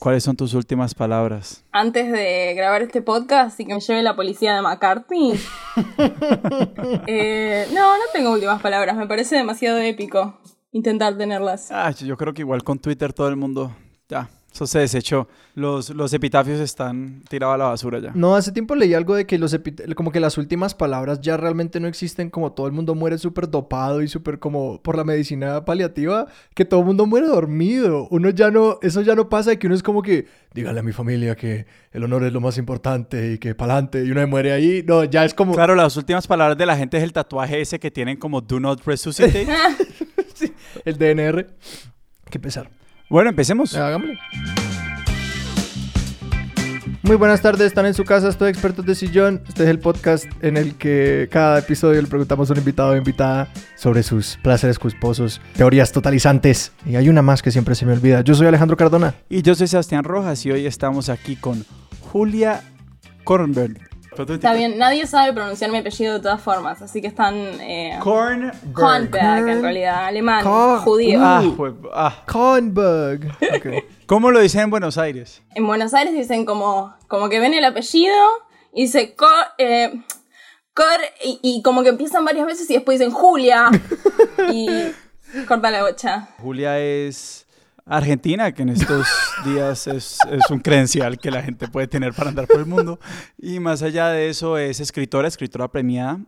¿Cuáles son tus últimas palabras? Antes de grabar este podcast y que me lleve la policía de McCarthy. Eh, no, no tengo últimas palabras. Me parece demasiado épico intentar tenerlas. Ah, yo creo que igual con Twitter todo el mundo ya eso se desechó. Los, los epitafios están tirados a la basura ya. No, hace tiempo leí algo de que los como que las últimas palabras ya realmente no existen, como todo el mundo muere súper dopado y súper como por la medicina paliativa, que todo el mundo muere dormido. Uno ya no, eso ya no pasa, que uno es como que, dígale a mi familia que el honor es lo más importante y que pa'lante, y uno muere ahí. No, ya es como... Claro, las últimas palabras de la gente es el tatuaje ese que tienen como Do Not Resuscitate. sí, el DNR. Qué pesar. Bueno, empecemos. Hagámosle. Muy buenas tardes, están en su casa, estoy expertos de sillón. Este es el podcast en el que cada episodio le preguntamos a un invitado o invitada sobre sus placeres culposos, teorías totalizantes. Y hay una más que siempre se me olvida. Yo soy Alejandro Cardona. Y yo soy Sebastián Rojas y hoy estamos aquí con Julia Kornberg. Está bien, nadie sabe pronunciar mi apellido de todas formas, así que están. Eh, Kornberg. Kornberg, en realidad, alemán, judío. Ah, pues, ah. Kornberg. ¿Cómo lo dicen en Buenos Aires? En Buenos Aires dicen como, como que ven el apellido y dice Cor, eh, Cor y, como que empiezan varias veces y después dicen Julia y corta la bocha. Julia es Argentina, que en estos días es, un credencial que la gente puede tener para andar por el mundo. Y más allá de eso, es escritora, escritora premiada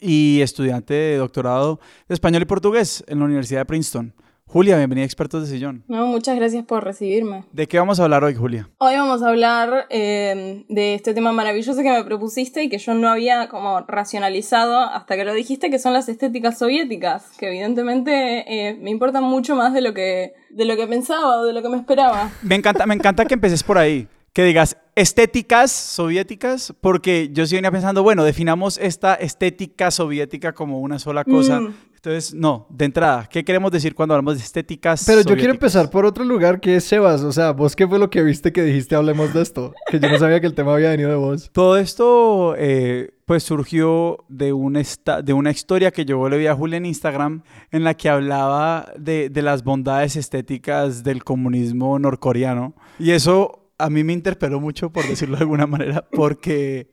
y estudiante de doctorado de español y portugués en la Universidad de Princeton. Julia, bienvenida a Expertos de Sillón. No, muchas gracias por recibirme. ¿De qué vamos a hablar hoy, Julia? Hoy vamos a hablar eh, de este tema maravilloso que me propusiste y que yo no había como racionalizado hasta que lo dijiste, que son las estéticas soviéticas, que evidentemente eh, me importan mucho más de lo que de lo que pensaba o de lo que me esperaba. Me encanta, me encanta que empeces por ahí que digas estéticas soviéticas, porque yo sí venía pensando, bueno, definamos esta estética soviética como una sola cosa. Mm. Entonces, no, de entrada, ¿qué queremos decir cuando hablamos de estéticas? Pero yo quiero empezar por otro lugar que es Sebas. O sea, ¿vos qué fue lo que viste que dijiste hablemos de esto? Que yo no sabía que el tema había venido de vos. Todo esto, eh, pues surgió de, un de una historia que yo le vi a Julia en Instagram en la que hablaba de, de las bondades estéticas del comunismo norcoreano. Y eso a mí me interpeló mucho, por decirlo de alguna manera, porque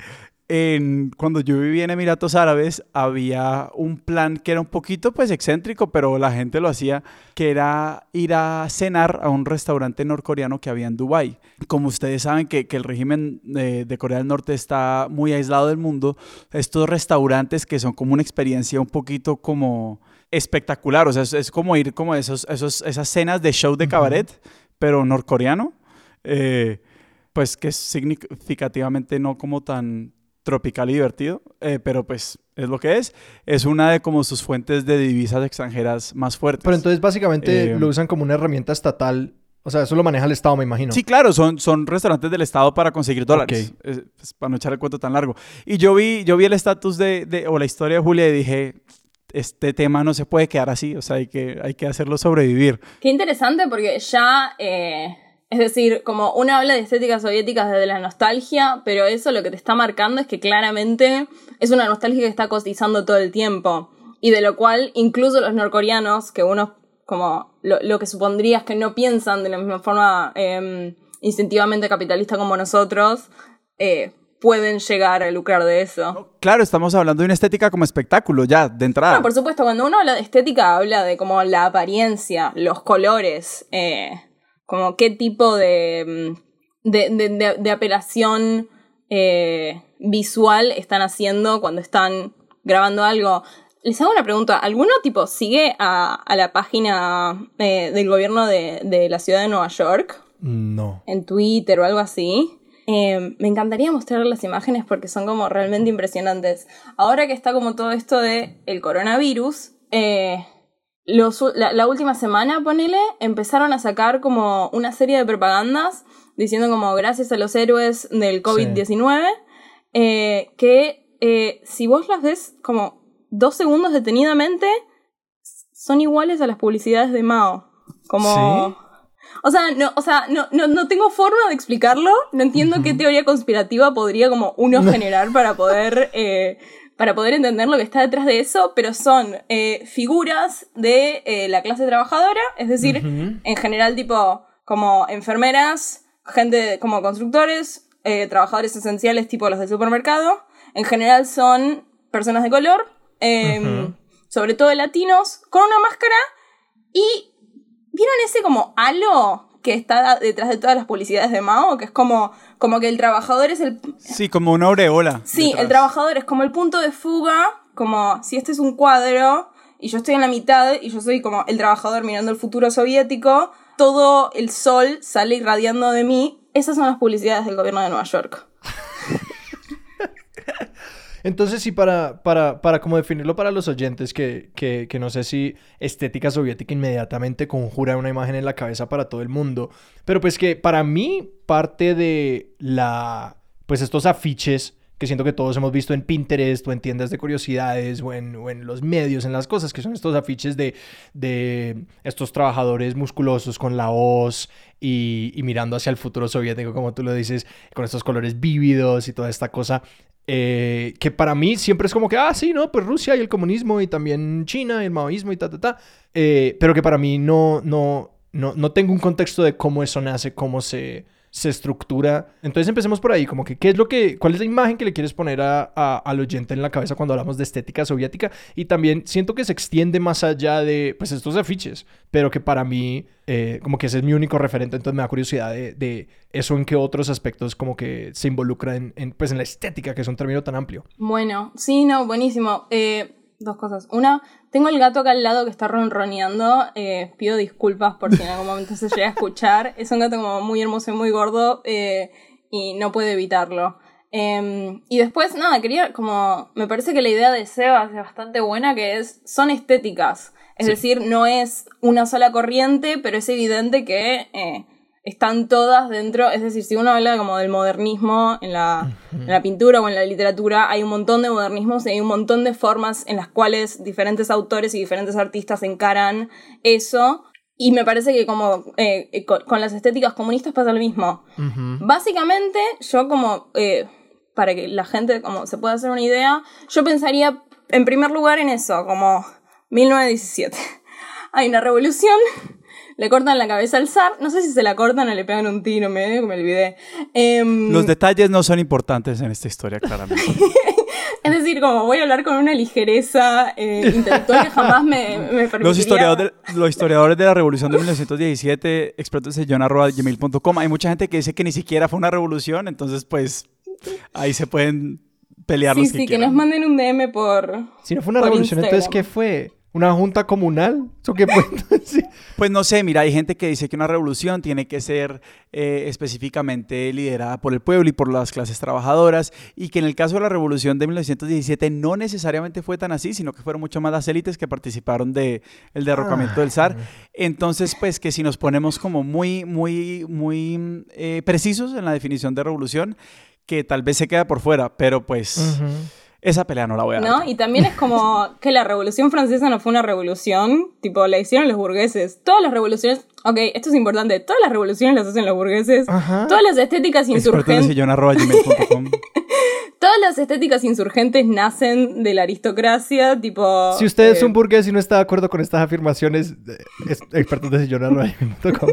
cuando yo vivía en Emiratos Árabes había un plan que era un poquito pues excéntrico, pero la gente lo hacía, que era ir a cenar a un restaurante norcoreano que había en Dubái. Como ustedes saben que, el régimen de, Corea del Norte está muy aislado del mundo, estos restaurantes que son como una experiencia un poquito como espectacular, o sea, es, como ir como esos, esos, esas cenas de show de cabaret, pero norcoreano. Eh, pues que es significativamente no como tan, tropical y divertido, eh, pero pues es lo que es. Es una de como sus fuentes de divisas extranjeras más fuertes. Pero entonces básicamente eh, lo usan como una herramienta estatal. O sea, eso lo maneja el Estado, me imagino. Sí, claro, son, son restaurantes del Estado para conseguir dólares. Pues, para no echar el cuento tan largo. Y yo vi, yo vi el estatus de, de, o la historia de Julia y dije, este tema no se puede quedar así, o sea, hay que, hay que hacerlo sobrevivir. Qué interesante porque ya eh, es decir, como uno habla de estéticas soviéticas desde la nostalgia, pero eso lo que te está marcando es que claramente es una nostalgia que está cotizando todo el tiempo. Y de lo cual incluso los norcoreanos, que uno como lo, que supondría es que no piensan de la misma forma em, instintivamente capitalista como nosotros, eh, pueden llegar a lucrar de eso. Claro, estamos hablando de una estética como espectáculo, ya, de entrada. por supuesto, cuando uno habla de estética, habla de como la apariencia, los colores, eh, como qué tipo de, mm, de, apelación eh, visual están haciendo cuando están grabando algo. Les hago una pregunta. ¿Alguno tipo sigue a, la página eh, del gobierno de, la ciudad de Nueva York? No. En Twitter o algo así. Eh, me encantaría mostrar las imágenes porque son como realmente impresionantes. Ahora que está como todo esto de el coronavirus, la, última semana, ponele, empezaron a sacar como una serie de propagandas diciendo como gracias a los héroes del COVID-19, eh, que eh, si vos las ves como dos segundos detenidamente, son iguales a las publicidades de Mao. Como... O sea, no, o sea no, no, no tengo forma de explicarlo, no entiendo qué teoría conspirativa podría como uno generar para poder eh, para poder entender lo que está detrás de eso, pero son eh, figuras de eh, la clase trabajadora, es decir, en general tipo como enfermeras, gente como constructores, eh, trabajadores esenciales tipo los del supermercado. En general son personas de color, em, sobre todo latinos, con una máscara. Y... ¿Vieron ese como halo que está detrás de todas las publicidades de Mao? Que es como, como que el trabajador es el... Sí, como una aureola. Sí, detrás. el trabajador es como el punto de fuga, como si este es un cuadro y yo estoy en la mitad y yo soy como el trabajador mirando el futuro soviético, todo el sol sale irradiando de mí. Esas son las publicidades del gobierno de Nueva York. Entonces, sí, para, para, para como definirlo para los oyentes, que, que, que no sé si estética soviética inmediatamente conjura una imagen en la cabeza para todo el mundo, pero pues que para mí parte de la, pues estos afiches que siento que todos hemos visto en Pinterest o en tiendas de curiosidades o en, o en los medios, en las cosas, que son estos afiches de, de estos trabajadores musculosos con la hoz y, y mirando hacia el futuro soviético, como tú lo dices, con estos colores vívidos y toda esta cosa. Eh, que para mí siempre es como que, ah, sí, no, pues Rusia y el comunismo y también China y el maoísmo y ta, ta, ta. Eh, pero que para mí no, no, no, no tengo un contexto de cómo eso nace, cómo se, se estructura. Entonces empecemos por ahí, como que qué es lo que, cuál es la imagen que le quieres poner a, a- al oyente en la cabeza cuando hablamos de estética soviética. Y también siento que se extiende más allá de, pues, estos afiches, pero que para mí, eh, como que ese es mi único referente, entonces me da curiosidad de, eso en qué otros aspectos como que se involucra en, en, pues, en la estética, que es un término tan amplio. Bueno, sí, no, buenísimo. Eh, dos cosas. Una, tengo el gato acá al lado que está ronroneando. Eh, pido disculpas por si en algún momento se llega a escuchar. Es un gato como muy hermoso y muy gordo eh, y no puedo evitarlo. Eh, y después, nada, quería como... Me parece que la idea de Seba es bastante buena, que es... Son estéticas. Es Sí. decir, no es una sola corriente, pero es evidente que... están todas dentro, es decir, si uno habla como del modernismo en la, en la pintura o en la literatura, hay un montón de modernismos y hay un montón de formas en las cuales diferentes autores y diferentes artistas encaran eso. Y me parece que como eh, eh, con, con las estéticas comunistas pasa lo mismo. Básicamente, yo como, eh, para que la gente como se pueda hacer una idea, yo pensaría en primer lugar en eso, como 1917. Hay una revolución, le cortan la cabeza al zar, no sé si se la cortan o le pegan un tiro, me, me olvidé. Em, Los detalles no son importantes en esta historia, claramente. es decir, como voy a hablar con una ligereza eh, intelectual que jamás me, me permitiría... Los historiadores, los historiadores de la revolución de 1917, expertos en john.gmail.com. Hay mucha gente que dice que ni siquiera fue una revolución, entonces pues ahí se pueden pelear Sí, los sí, que que nos manden un DM por... Si no fue una revolución, entonces, ¿qué Instagram. fue? ¿Una junta comunal? ¿Eso qué? Sí. Pues no sé, mira, hay gente que dice que una revolución tiene que ser eh, específicamente liderada por el pueblo y por las clases trabajadoras y que en el caso de la revolución de 1917 no necesariamente fue tan así, sino que fueron mucho más las élites que participaron de el derrocamiento del zar. Entonces, pues que si nos ponemos como muy, muy, muy eh, precisos en la definición de revolución, que tal vez se queda por fuera, pero pues. Esa pelea no la voy a dar. ¿No? Y también es como que la revolución francesa no fue una revolución, tipo, la hicieron los burgueses. Todas las revoluciones, ok, esto es importante, todas las revoluciones las hacen los burgueses. Ajá. Todas las estéticas insurgentes, todas las estéticas insurgentes nacen de la aristocracia, tipo... Si usted es eh, un burgués y no está de acuerdo con estas afirmaciones, eh, es expertos de sillón.com.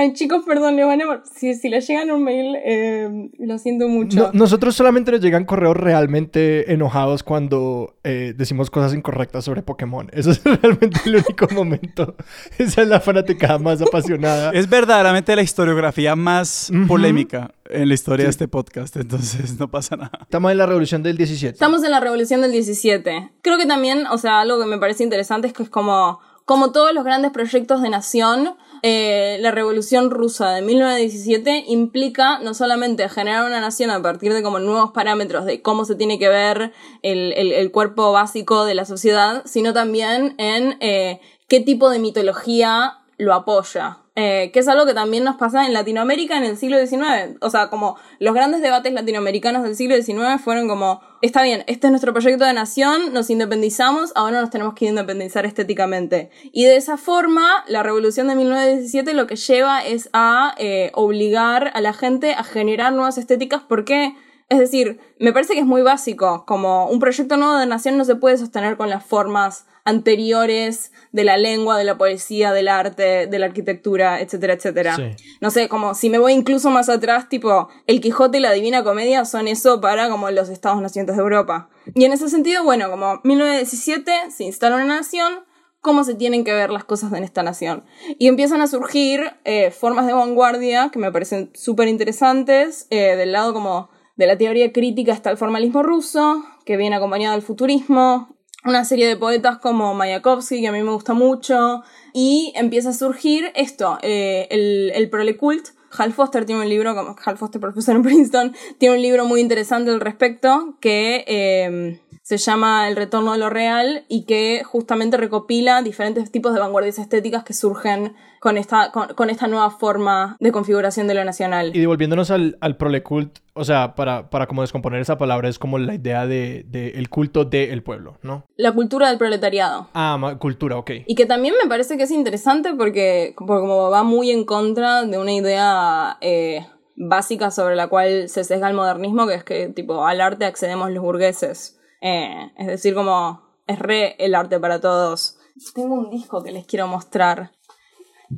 Ay, chicos, perdón, le van a... Si, si les llegan un mail, eh, lo siento mucho. No- nosotros solamente nos llegan correos realmente enojados cuando eh, decimos cosas incorrectas sobre Pokémon. Eso es realmente el único momento. Esa es la fanaticada más apasionada. Es verdaderamente la historiografía más Ujú. polémica en la historia de Sí. este podcast, entonces no pasa nada. Estamos en la revolución del 17. Estamos en la revolución del 17. Creo que también, o sea, algo que me parece interesante es que es como, como todos los grandes proyectos de nación, eh, la revolución rusa de 1917 implica no solamente generar una nación a partir de como nuevos parámetros de cómo se tiene que ver el, cuerpo básico de la sociedad, sino también en eh, qué tipo de mitología lo apoya. Eh, que es algo que también nos pasa en Latinoamérica en el siglo XIX. O sea, como los grandes debates latinoamericanos del siglo XIX fueron como, está bien, este es nuestro proyecto de nación, nos independizamos, ahora nos tenemos que independizar estéticamente. Y de esa forma, la revolución de 1917 lo que lleva es a eh, obligar a la gente a generar nuevas estéticas porque... Es decir, me parece que es muy básico, como un proyecto nuevo de nación no se puede sostener con las formas anteriores de la lengua, de la poesía, del arte, de la arquitectura, etcétera, etcétera. No sé, como si me voy incluso más atrás, tipo, el Quijote y la Divina Comedia son eso para como los estados nacientes de Europa. Y en ese sentido, bueno, como 1917 se instala una nación, cómo se tienen que ver las cosas en esta nación. Y empiezan a surgir eh, formas de vanguardia que me parecen súper interesantes, eh, del lado como de la teoría crítica está el formalismo ruso, que viene acompañado del futurismo, una serie de poetas como Mayakovsky, que a mí me gusta mucho, y empieza a surgir esto, eh, el, el prolecult. Hal Foster tiene un libro, como Hal Foster, profesor en Princeton, tiene un libro muy interesante al respecto que eh, se llama El retorno de lo real y que justamente recopila diferentes tipos de vanguardias estéticas que surgen con esta, con, esta nueva forma de configuración de lo nacional. Y devolviéndonos al, al prolecult, o sea, para, para como descomponer esa palabra, es como la idea de, el culto del pueblo, ¿no? La cultura del proletariado. Ah, cultura, ok. Y que también me parece que es interesante porque, como va muy en contra de una idea... Eh, básica sobre la cual se sesga el modernismo, que es que tipo al arte accedemos los burgueses. Eh, es decir, como es re el arte para todos. Tengo un disco que les quiero mostrar.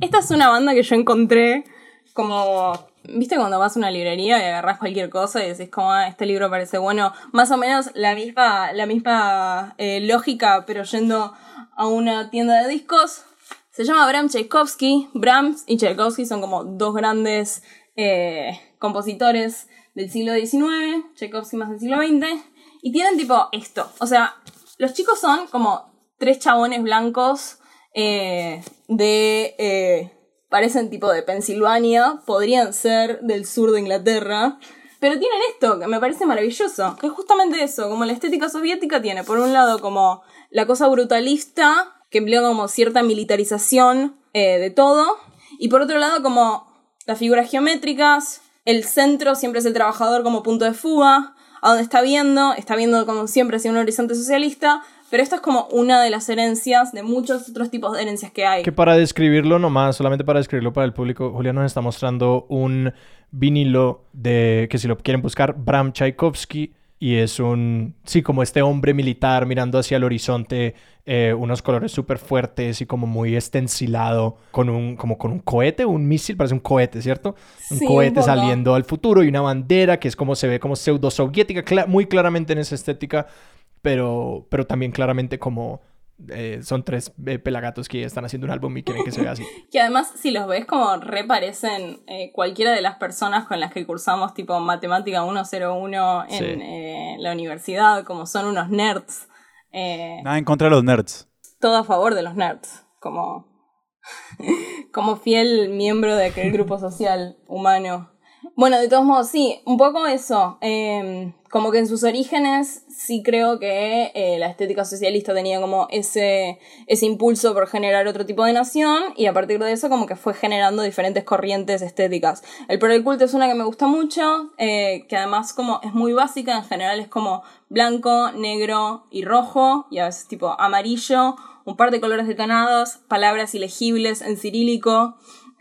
Esta es una banda que yo encontré como... ¿Viste cuando vas a una librería y agarras cualquier cosa y decís como, ah, este libro parece bueno? Más o menos la misma, la misma eh, lógica, pero yendo a una tienda de discos. Se llama Bram Tchaikovsky. Brahms y Tchaikovsky son como dos grandes eh, compositores del siglo XIX, Tchaikovsky más del siglo XX. Y tienen tipo esto. O sea, los chicos son como tres chabones blancos eh, de... Eh, parecen tipo de Pensilvania, podrían ser del sur de Inglaterra. Pero tienen esto, que me parece maravilloso, que es justamente eso, como la estética soviética tiene, por un lado, como la cosa brutalista, que emplea como cierta militarización eh, de todo, y por otro lado, como las figuras geométricas, el centro siempre es el trabajador como punto de fuga, a donde está viendo, está viendo como siempre hacia un horizonte socialista, pero esto es como una de las herencias de muchos otros tipos de herencias que hay. Que para describirlo nomás, solamente para describirlo para el público, Julián nos está mostrando un vinilo de, que si lo quieren buscar, Bram Tchaikovsky, y es un, sí, como este hombre militar mirando hacia el horizonte, eh, unos colores súper fuertes y como muy estencilado, con un, como con un cohete, un misil, parece un cohete, ¿cierto? Un cohete saliendo al futuro y una bandera que es como se ve como pseudo soviética, muy claramente en esa estética, pero, pero también claramente como eh, son tres eh, pelagatos que están haciendo un álbum y quieren que se vea así. que además, si los ves, como reparecen eh, cualquiera de las personas con las que cursamos tipo matemática 101 en la universidad, como son unos nerds. Nada en contra de los nerds. Todo a favor de los nerds, como, como fiel miembro de aquel grupo social humano. Bueno, de todos modos, sí, un poco eso. Em, como que en sus orígenes sí creo que eh, la estética socialista tenía como ese, ese impulso por generar otro tipo de nación y a partir de eso como que fue generando diferentes corrientes estéticas. El culto es una que me gusta mucho, eh, que además como es muy básica, en general es como blanco, negro y rojo y a veces tipo amarillo, un par de colores detonados, palabras ilegibles en cirílico.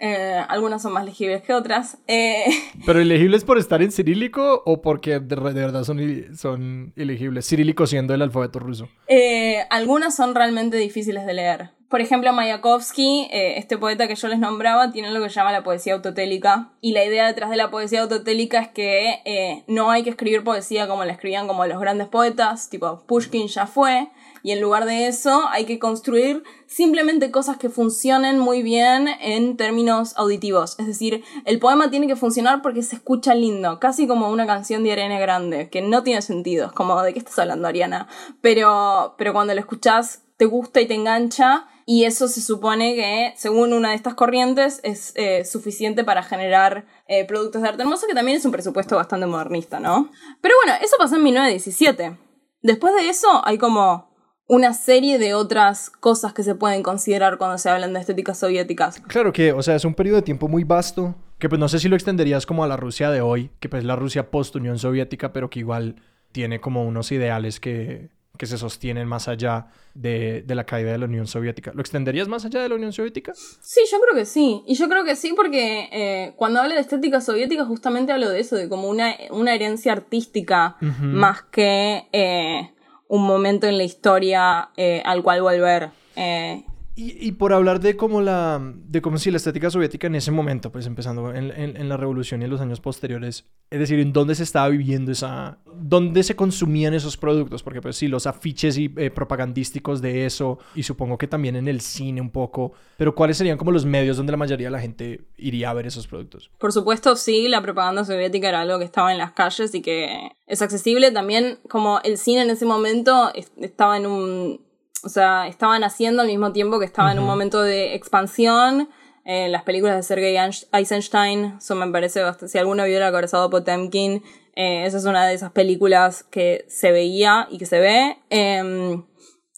Eh, algunas son más legibles que otras. Eh, ¿Pero ilegibles por estar en cirílico o porque de, verdad son, son ilegibles? Cirílico siendo el alfabeto ruso. Eh, algunas son realmente difíciles de leer. Por ejemplo, Mayakovsky, este poeta que yo les nombraba, tiene lo que se llama la poesía autotélica. Y la idea detrás de la poesía autotélica es que no hay que escribir poesía como la escribían como los grandes poetas, tipo Pushkin ya fue, y en lugar de eso hay que construir simplemente cosas que funcionen muy bien en términos auditivos. Es decir, el poema tiene que funcionar porque se escucha lindo, casi como una canción de Ariana Grande, que no tiene sentido, es como de qué estás hablando Ariana, pero, pero cuando lo escuchas te gusta y te engancha y eso se supone que, según una de estas corrientes, es eh, suficiente para generar eh, productos de arte hermoso, que también es un presupuesto bastante modernista, ¿no? Pero bueno, eso pasó en 1917. Después de eso hay como una serie de otras cosas que se pueden considerar cuando se hablan de estéticas soviéticas. Claro que, o sea, es un periodo de tiempo muy vasto, que pues no sé si lo extenderías como a la Rusia de hoy, que pues la Rusia post-Unión Soviética, pero que igual tiene como unos ideales que, que se sostienen más allá de, de, la caída de la Unión Soviética. ¿Lo extenderías más allá de la Unión Soviética? Sí, yo creo que sí. Y yo creo que sí porque eh, cuando hablo de estética soviética justamente hablo de eso, de como una, una herencia artística más que... Eh, un momento en la historia eh, al cual volver. Eh, y, por hablar de cómo la, de cómo si la estética soviética en ese momento, pues empezando en, en, en, la revolución y en los años posteriores, es decir, en dónde se estaba viviendo esa, dónde se consumían esos productos, porque pues sí, los afiches y eh, propagandísticos de eso, y supongo que también en el cine un poco, pero ¿cuáles serían como los medios donde la mayoría de la gente iría a ver esos productos? Por supuesto, sí, la propaganda soviética era algo que estaba en las calles y que es accesible. También como el cine en ese momento estaba en un o sea, estaban haciendo al mismo tiempo que estaba en un momento de expansión. Eh, las películas de Sergei Eisenstein, eso me parece bastante. Si alguno vio El acorazado Potemkin, eh, esa es una de esas películas que se veía y que se ve. Eh,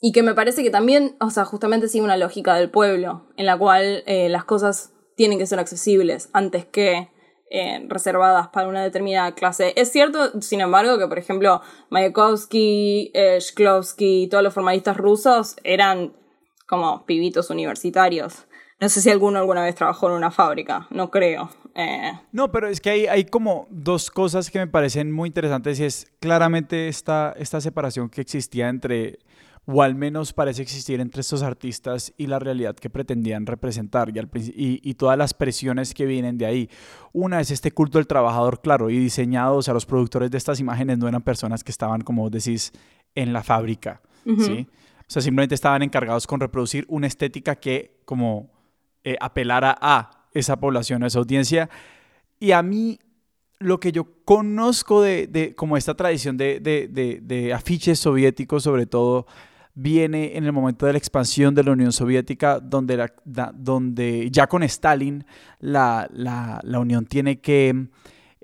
y que me parece que también, o sea, justamente sigue una lógica del pueblo, en la cual eh, las cosas tienen que ser accesibles antes que eh, reservadas para una determinada clase. Es cierto, sin embargo, que por ejemplo Mayakovsky, eh, Shklovsky, todos los formalistas rusos eran como pibitos universitarios. No sé si alguno alguna vez trabajó en una fábrica, no creo. Eh... No, pero es que hay, hay como dos cosas que me parecen muy interesantes y es claramente esta, esta separación que existía entre o al menos parece existir entre estos artistas y la realidad que pretendían representar y, y, y, todas las presiones que vienen de ahí. Una es este culto del trabajador, claro, y diseñados, o sea, los productores de estas imágenes no eran personas que estaban, como decís, en la fábrica, uh -huh. ¿sí? O sea, simplemente estaban encargados con reproducir una estética que como eh, apelara a esa población, a esa audiencia. Y a mí lo que yo conozco de, de como esta tradición de, de, de, afiches soviéticos, sobre todo, viene en el momento de la expansión de la Unión Soviética, donde, la, donde ya con Stalin la, la, la Unión tiene que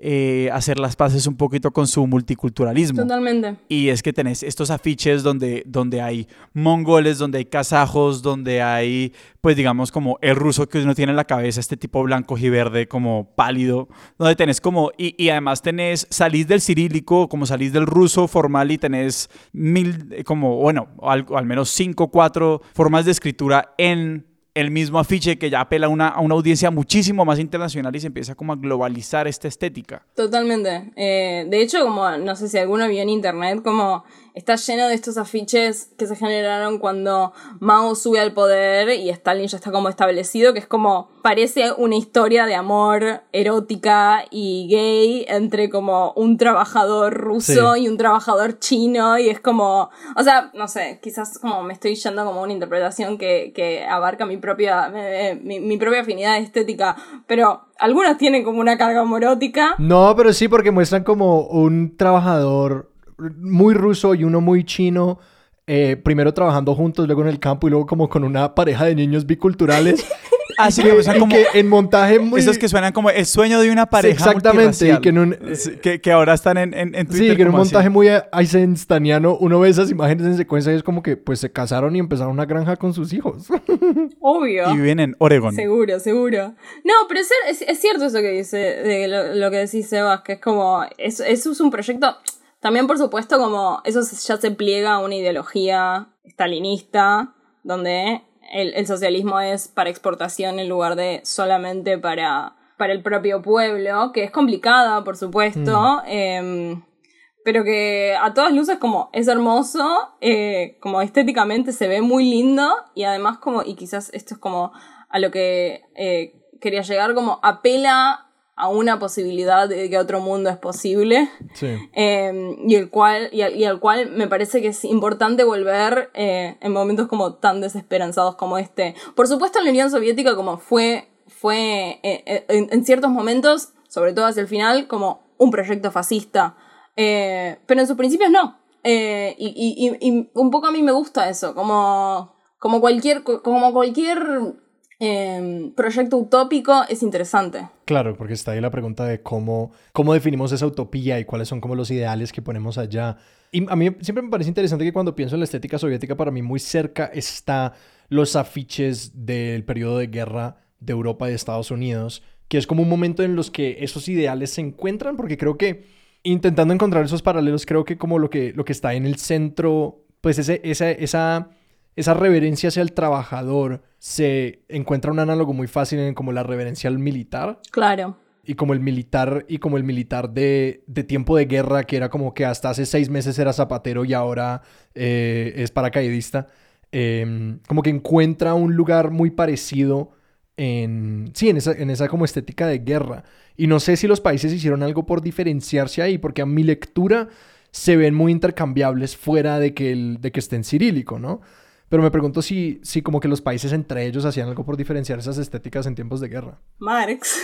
eh, hacer las paces un poquito con su multiculturalismo. Totalmente. Y es que tenés estos afiches donde, donde hay mongoles, donde hay kazajos, donde hay, pues digamos, como el ruso que uno tiene en la cabeza, este tipo blanco y verde, como pálido, donde tenés como, y, y además tenés, salís del cirílico, como salís del ruso formal y tenés mil, como, bueno, al, al menos cinco, cuatro formas de escritura en el mismo afiche que ya apela a una, a una audiencia muchísimo más internacional y se empieza como a globalizar esta estética. Totalmente. Eh, de hecho, como no sé si alguno vio en internet, como está lleno de estos afiches que se generaron cuando Mao sube al poder y Stalin ya está como establecido, que es como, parece una historia de amor erótica y gay entre como un trabajador ruso sí. y un trabajador chino y es como, o sea, no sé, quizás como me estoy yendo como una interpretación que, que abarca mi propia, eh, mi, mi propia afinidad estética, pero algunas tienen como una carga homorótica. No, pero sí, porque muestran como un trabajador muy ruso y uno muy chino, eh, primero trabajando juntos, luego en el campo y luego como con una pareja de niños biculturales. Así que, o sea, como, que en montaje muy... Esos que suenan como el sueño de una pareja sí, Exactamente, y que, en un, que, que, ahora están en, en, en Twitter. Sí, que en un montaje así. muy eisenstaniano uno ve esas imágenes en secuencia y es como que pues se casaron y empezaron una granja con sus hijos. Obvio. Y viven en Oregon. Seguro, seguro. No, pero es, es, es cierto eso que dice, de lo, lo, que decís, Sebas, que es como, eso es un proyecto... También, por supuesto, como eso ya se pliega a una ideología stalinista, donde el, el, socialismo es para exportación en lugar de solamente para, para el propio pueblo, que es complicada, por supuesto, mm. eh, pero que a todas luces como es hermoso, eh, como estéticamente se ve muy lindo y además como, y quizás esto es como a lo que eh, quería llegar, como apela a una posibilidad de que otro mundo es posible. Sí. eh, y el cual y al, y al, cual me parece que es importante volver eh, en momentos como tan desesperanzados como este. Por supuesto en la Unión Soviética como fue fue eh, en, en, ciertos momentos sobre todo hacia el final como un proyecto fascista. Eh, pero en sus principios no. Eh, y, y, y, un poco a mí me gusta eso como como cualquier como cualquier eh, proyecto utópico es interesante. Claro, porque está ahí la pregunta de cómo, cómo definimos esa utopía y cuáles son como los ideales que ponemos allá. Y a mí siempre me parece interesante que cuando pienso en la estética soviética, para mí muy cerca está los afiches del periodo de guerra de Europa y de Estados Unidos, que es como un momento en los que esos ideales se encuentran, porque creo que intentando encontrar esos paralelos, creo que como lo que, lo que está en el centro, pues ese, esa, esa esa reverencia hacia el trabajador se encuentra un análogo muy fácil en como la reverencia al militar. Claro. y como el militar y como el militar de, de, tiempo de guerra que era como que hasta hace seis meses era zapatero y ahora eh, es paracaidista em, como que encuentra un lugar muy parecido en sí en esa, en esa como estética de guerra y no sé si los países hicieron algo por diferenciarse ahí porque a mi lectura se ven muy intercambiables fuera de que, el, de que esté en cirílico, ¿no? Pero me pregunto si, si como que los países entre ellos hacían algo por diferenciar esas estéticas en tiempos de guerra. Marx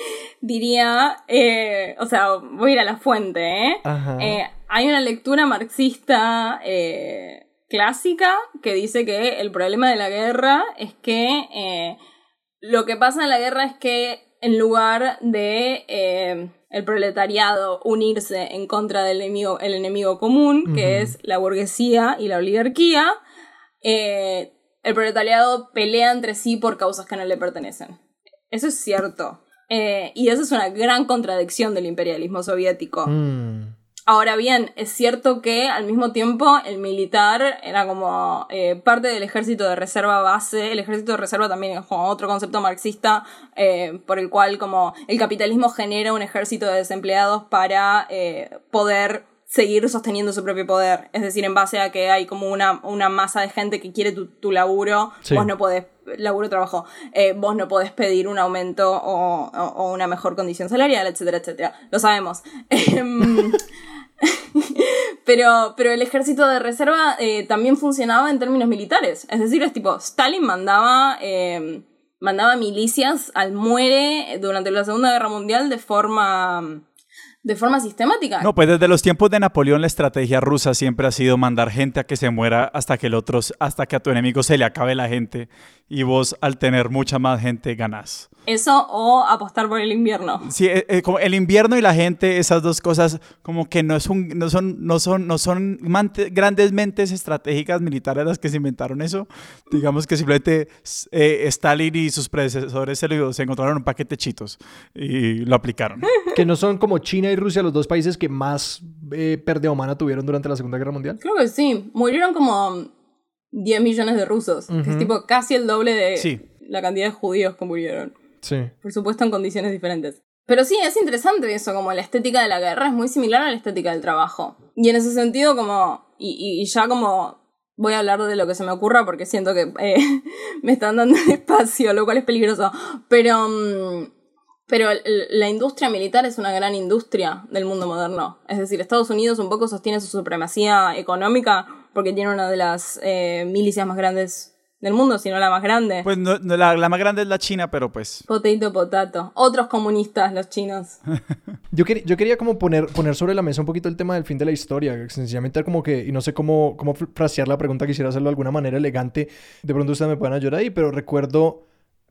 diría, eh, o sea, voy a ir a la fuente, ¿eh? eh hay una lectura marxista eh, clásica que dice que el problema de la guerra es que lo que pasa en la guerra es que en lugar de el proletariado unirse en contra del enemigo, el enemigo común, que es la burguesía y la oligarquía, eh, el proletariado pelea entre sí por causas que no le pertenecen. Eso es cierto. Eh, y eso es una gran contradicción del imperialismo soviético. Mm. Ahora bien, es cierto que al mismo tiempo el militar era como eh, parte del ejército de reserva base. El ejército de reserva también es como otro concepto marxista eh, por el cual como el capitalismo genera un ejército de desempleados para eh, poder seguir sosteniendo su propio poder. Es decir, en base a que hay como una, una masa de gente que quiere tu, laburo, vos no podés, laburo trabajo, vos no podés pedir un aumento o, o, una mejor condición salarial, etcétera, etcétera. Lo sabemos. Em, pero, pero el ejército de reserva eh, también funcionaba en términos militares. Es decir, es tipo, Stalin mandaba, eh, mandaba milicias al muere durante la Segunda Guerra Mundial de forma de forma sistemática. No, pues desde los tiempos de Napoleón la estrategia rusa siempre ha sido mandar gente a que se muera hasta que el otro, hasta que a tu enemigo se le acabe la gente y vos al tener mucha más gente ganás. Eso o apostar por el invierno. Sí, eh, eh, como el invierno y la gente, esas dos cosas como que no, es un, no son, no son, no son grandes mentes estratégicas militares las que se inventaron eso. Digamos que simplemente eh, Stalin y sus predecesores se, se encontraron un paquete de chitos y lo aplicaron. que no son como China y Rusia los dos países que más pérdida humana tuvieron durante la Segunda Guerra Mundial. Creo que sí. Murieron como 10 millones de rusos, que es tipo casi el doble de la cantidad de judíos que murieron. Sí. Por supuesto en condiciones diferentes. Pero sí, es interesante eso, como la estética de la guerra es muy similar a la estética del trabajo. Y en ese sentido, como, y, ya como voy a hablar de lo que se me ocurra porque siento que eh, me están dando espacio, lo cual es peligroso. Pero, mm, pero la industria militar es una gran industria del mundo moderno. Es decir, Estados Unidos un poco sostiene su supremacía económica porque tiene una de las eh, milicias más grandes del mundo, sino la más grande. Pues no, la, más grande es la China, pero pues... Potato, potato. Otros comunistas, los chinos. yo, yo quería como poner, poner sobre la mesa un poquito el tema del fin de la historia. Sencillamente como que, y no sé cómo, cómo frasear la pregunta, quisiera hacerlo de alguna manera elegante. De pronto ustedes me pueden ayudar ahí, pero recuerdo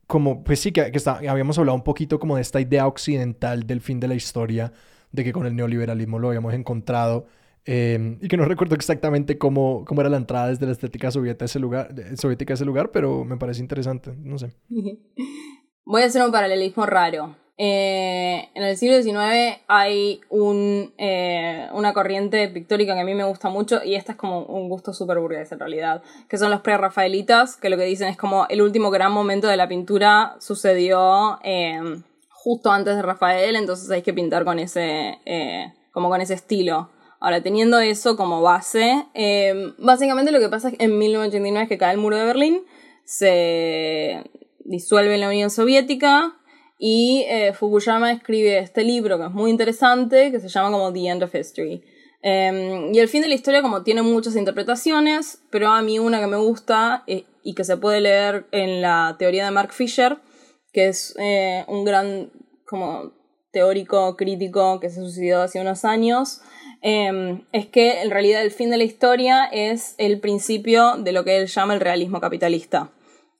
como, pues sí, que, que está, habíamos hablado un poquito como de esta idea occidental del fin de la historia, de que con el neoliberalismo lo habíamos encontrado. Em, y que no recuerdo exactamente cómo, cómo era la entrada desde la estética soviética a ese lugar, soviética a ese lugar, pero me parece interesante, no sé. Voy a hacer un paralelismo raro. Eh, en el siglo XIX hay un, eh, una corriente pictórica que a mí me gusta mucho y esta es como un gusto súper burgués en realidad, que son los pre-rafaelitas, que lo que dicen es como el último gran momento de la pintura sucedió em, justo antes de Rafael, entonces hay que pintar con ese, eh, como con ese estilo. Ahora, teniendo eso como base, em, básicamente lo que pasa en 1989 es que cae el muro de Berlín, se disuelve la Unión Soviética y eh, Fukuyama escribe este libro que es muy interesante, que se llama como The End of History. Em, y el fin de la historia como tiene muchas interpretaciones, pero a mí una que me gusta eh, y que se puede leer en la teoría de Mark Fisher, que es eh, un gran como teórico crítico que se suicidó hace unos años, Em, es que en realidad el fin de la historia es el principio de lo que él llama el realismo capitalista.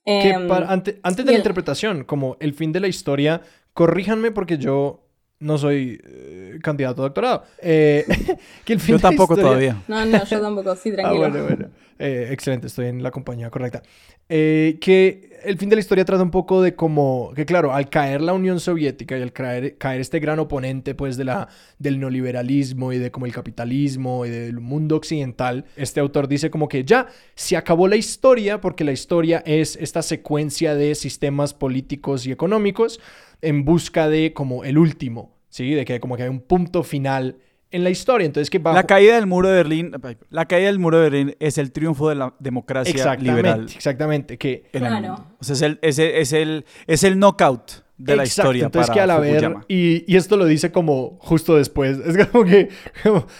Em, antes de la interpretación, como el fin de la historia, corríjanme porque yo no soy eh, candidato a doctorado. Eh, que el fin yo tampoco todavía. No, no, yo tampoco, sí, tranquilo. Ah, bueno, bueno. Eh, excelente, estoy en la compañía correcta. que el fin de la historia trata un poco de cómo, que claro, al caer la Unión Soviética y al caer, caer este gran oponente pues de la, del neoliberalismo y de como el capitalismo y del mundo occidental, este autor dice como que ya se acabó la historia porque la historia es esta secuencia de sistemas políticos y económicos en busca de como el último, ¿sí? De que como que hay un punto final en la historia. Entonces, que La caída del muro de Berlín, la caída del muro de Berlín es el triunfo de la democracia exactamente, liberal. Exactamente, que claro. o sea, es el, es el, es el, es el knockout de la historia. Entonces para que al haber, y, y, esto lo dice como justo después, es como que,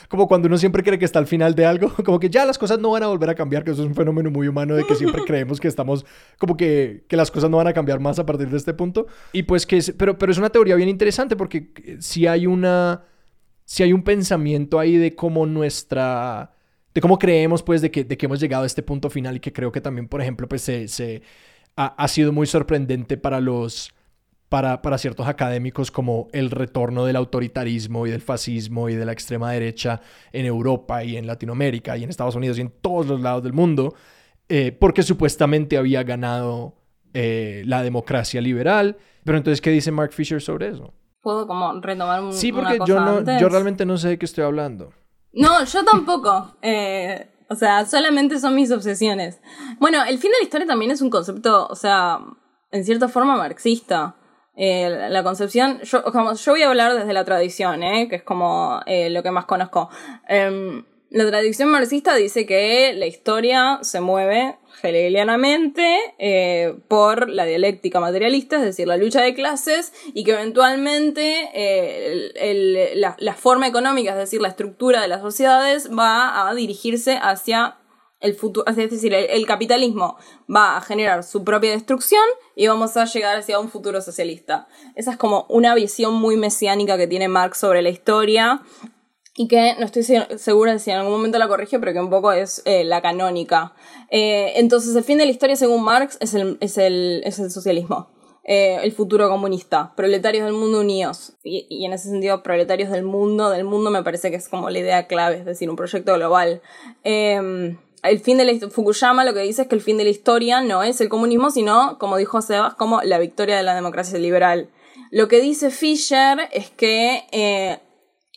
como, cuando uno siempre cree que está al final de algo, como que ya las cosas no van a volver a cambiar, que eso es un fenómeno muy humano de que siempre creemos que estamos, como que, que las cosas no van a cambiar más a partir de este punto. Y pues que, es, pero, pero es una teoría bien interesante porque si hay una si hay un pensamiento ahí de cómo nuestra, de cómo creemos pues de que, hemos llegado a este punto final y que creo que también, por ejemplo, pues se, ha, sido muy sorprendente para los, para, para ciertos académicos como el retorno del autoritarismo y del fascismo y de la extrema derecha en Europa y en Latinoamérica y en Estados Unidos y en todos los lados del mundo, eh, porque supuestamente había ganado eh, la democracia liberal. Pero entonces, ¿qué dice Mark Fisher sobre eso? Puedo como retomar un Sí, porque una cosa yo, no, antes? yo realmente no sé de qué estoy hablando. No, yo tampoco. Eh, o sea, solamente son mis obsesiones. Bueno, el fin de la historia también es un concepto, o sea, en cierta forma marxista. Eh, la concepción, yo, como, yo voy a hablar desde la tradición, ¿eh? que es como eh, lo que más conozco. Em, la tradición marxista dice que la historia se mueve hegelianamente eh, por la dialéctica materialista, es decir, la lucha de clases, y que eventualmente eh, el, el, la, forma económica, es decir, la estructura de las sociedades, va a dirigirse hacia el futuro, es decir, el capitalismo va a generar su propia destrucción y vamos a llegar hacia un futuro socialista. Esa es como una visión muy mesiánica que tiene Marx sobre la historia y que no estoy segura de si en algún momento la corrige, pero que un poco es eh, la canónica. Eh, entonces, el fin de la historia, según Marx, es el, es el, es el socialismo. Eh, el futuro comunista, proletarios del mundo unidos. Y, y, en ese sentido, proletarios del mundo, del mundo me parece que es como la idea clave, es decir, un proyecto global. el fin de la Fukuyama lo que dice es que el fin de la historia no es el comunismo, sino, como dijo Sebas, como la victoria de la democracia liberal. Lo que dice Fisher es que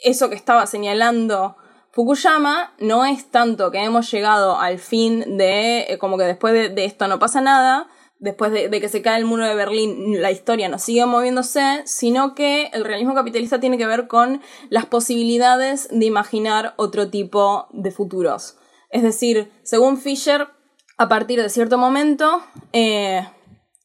eso que estaba señalando Fukuyama no es tanto que hemos llegado al fin de, eh, como que después de, esto no pasa nada, después de, de, que se cae el muro de Berlín, la historia no sigue moviéndose, sino que el realismo capitalista tiene que ver con las posibilidades de imaginar otro tipo de futuros. Es decir, según Fisher, a partir de cierto momento, eh,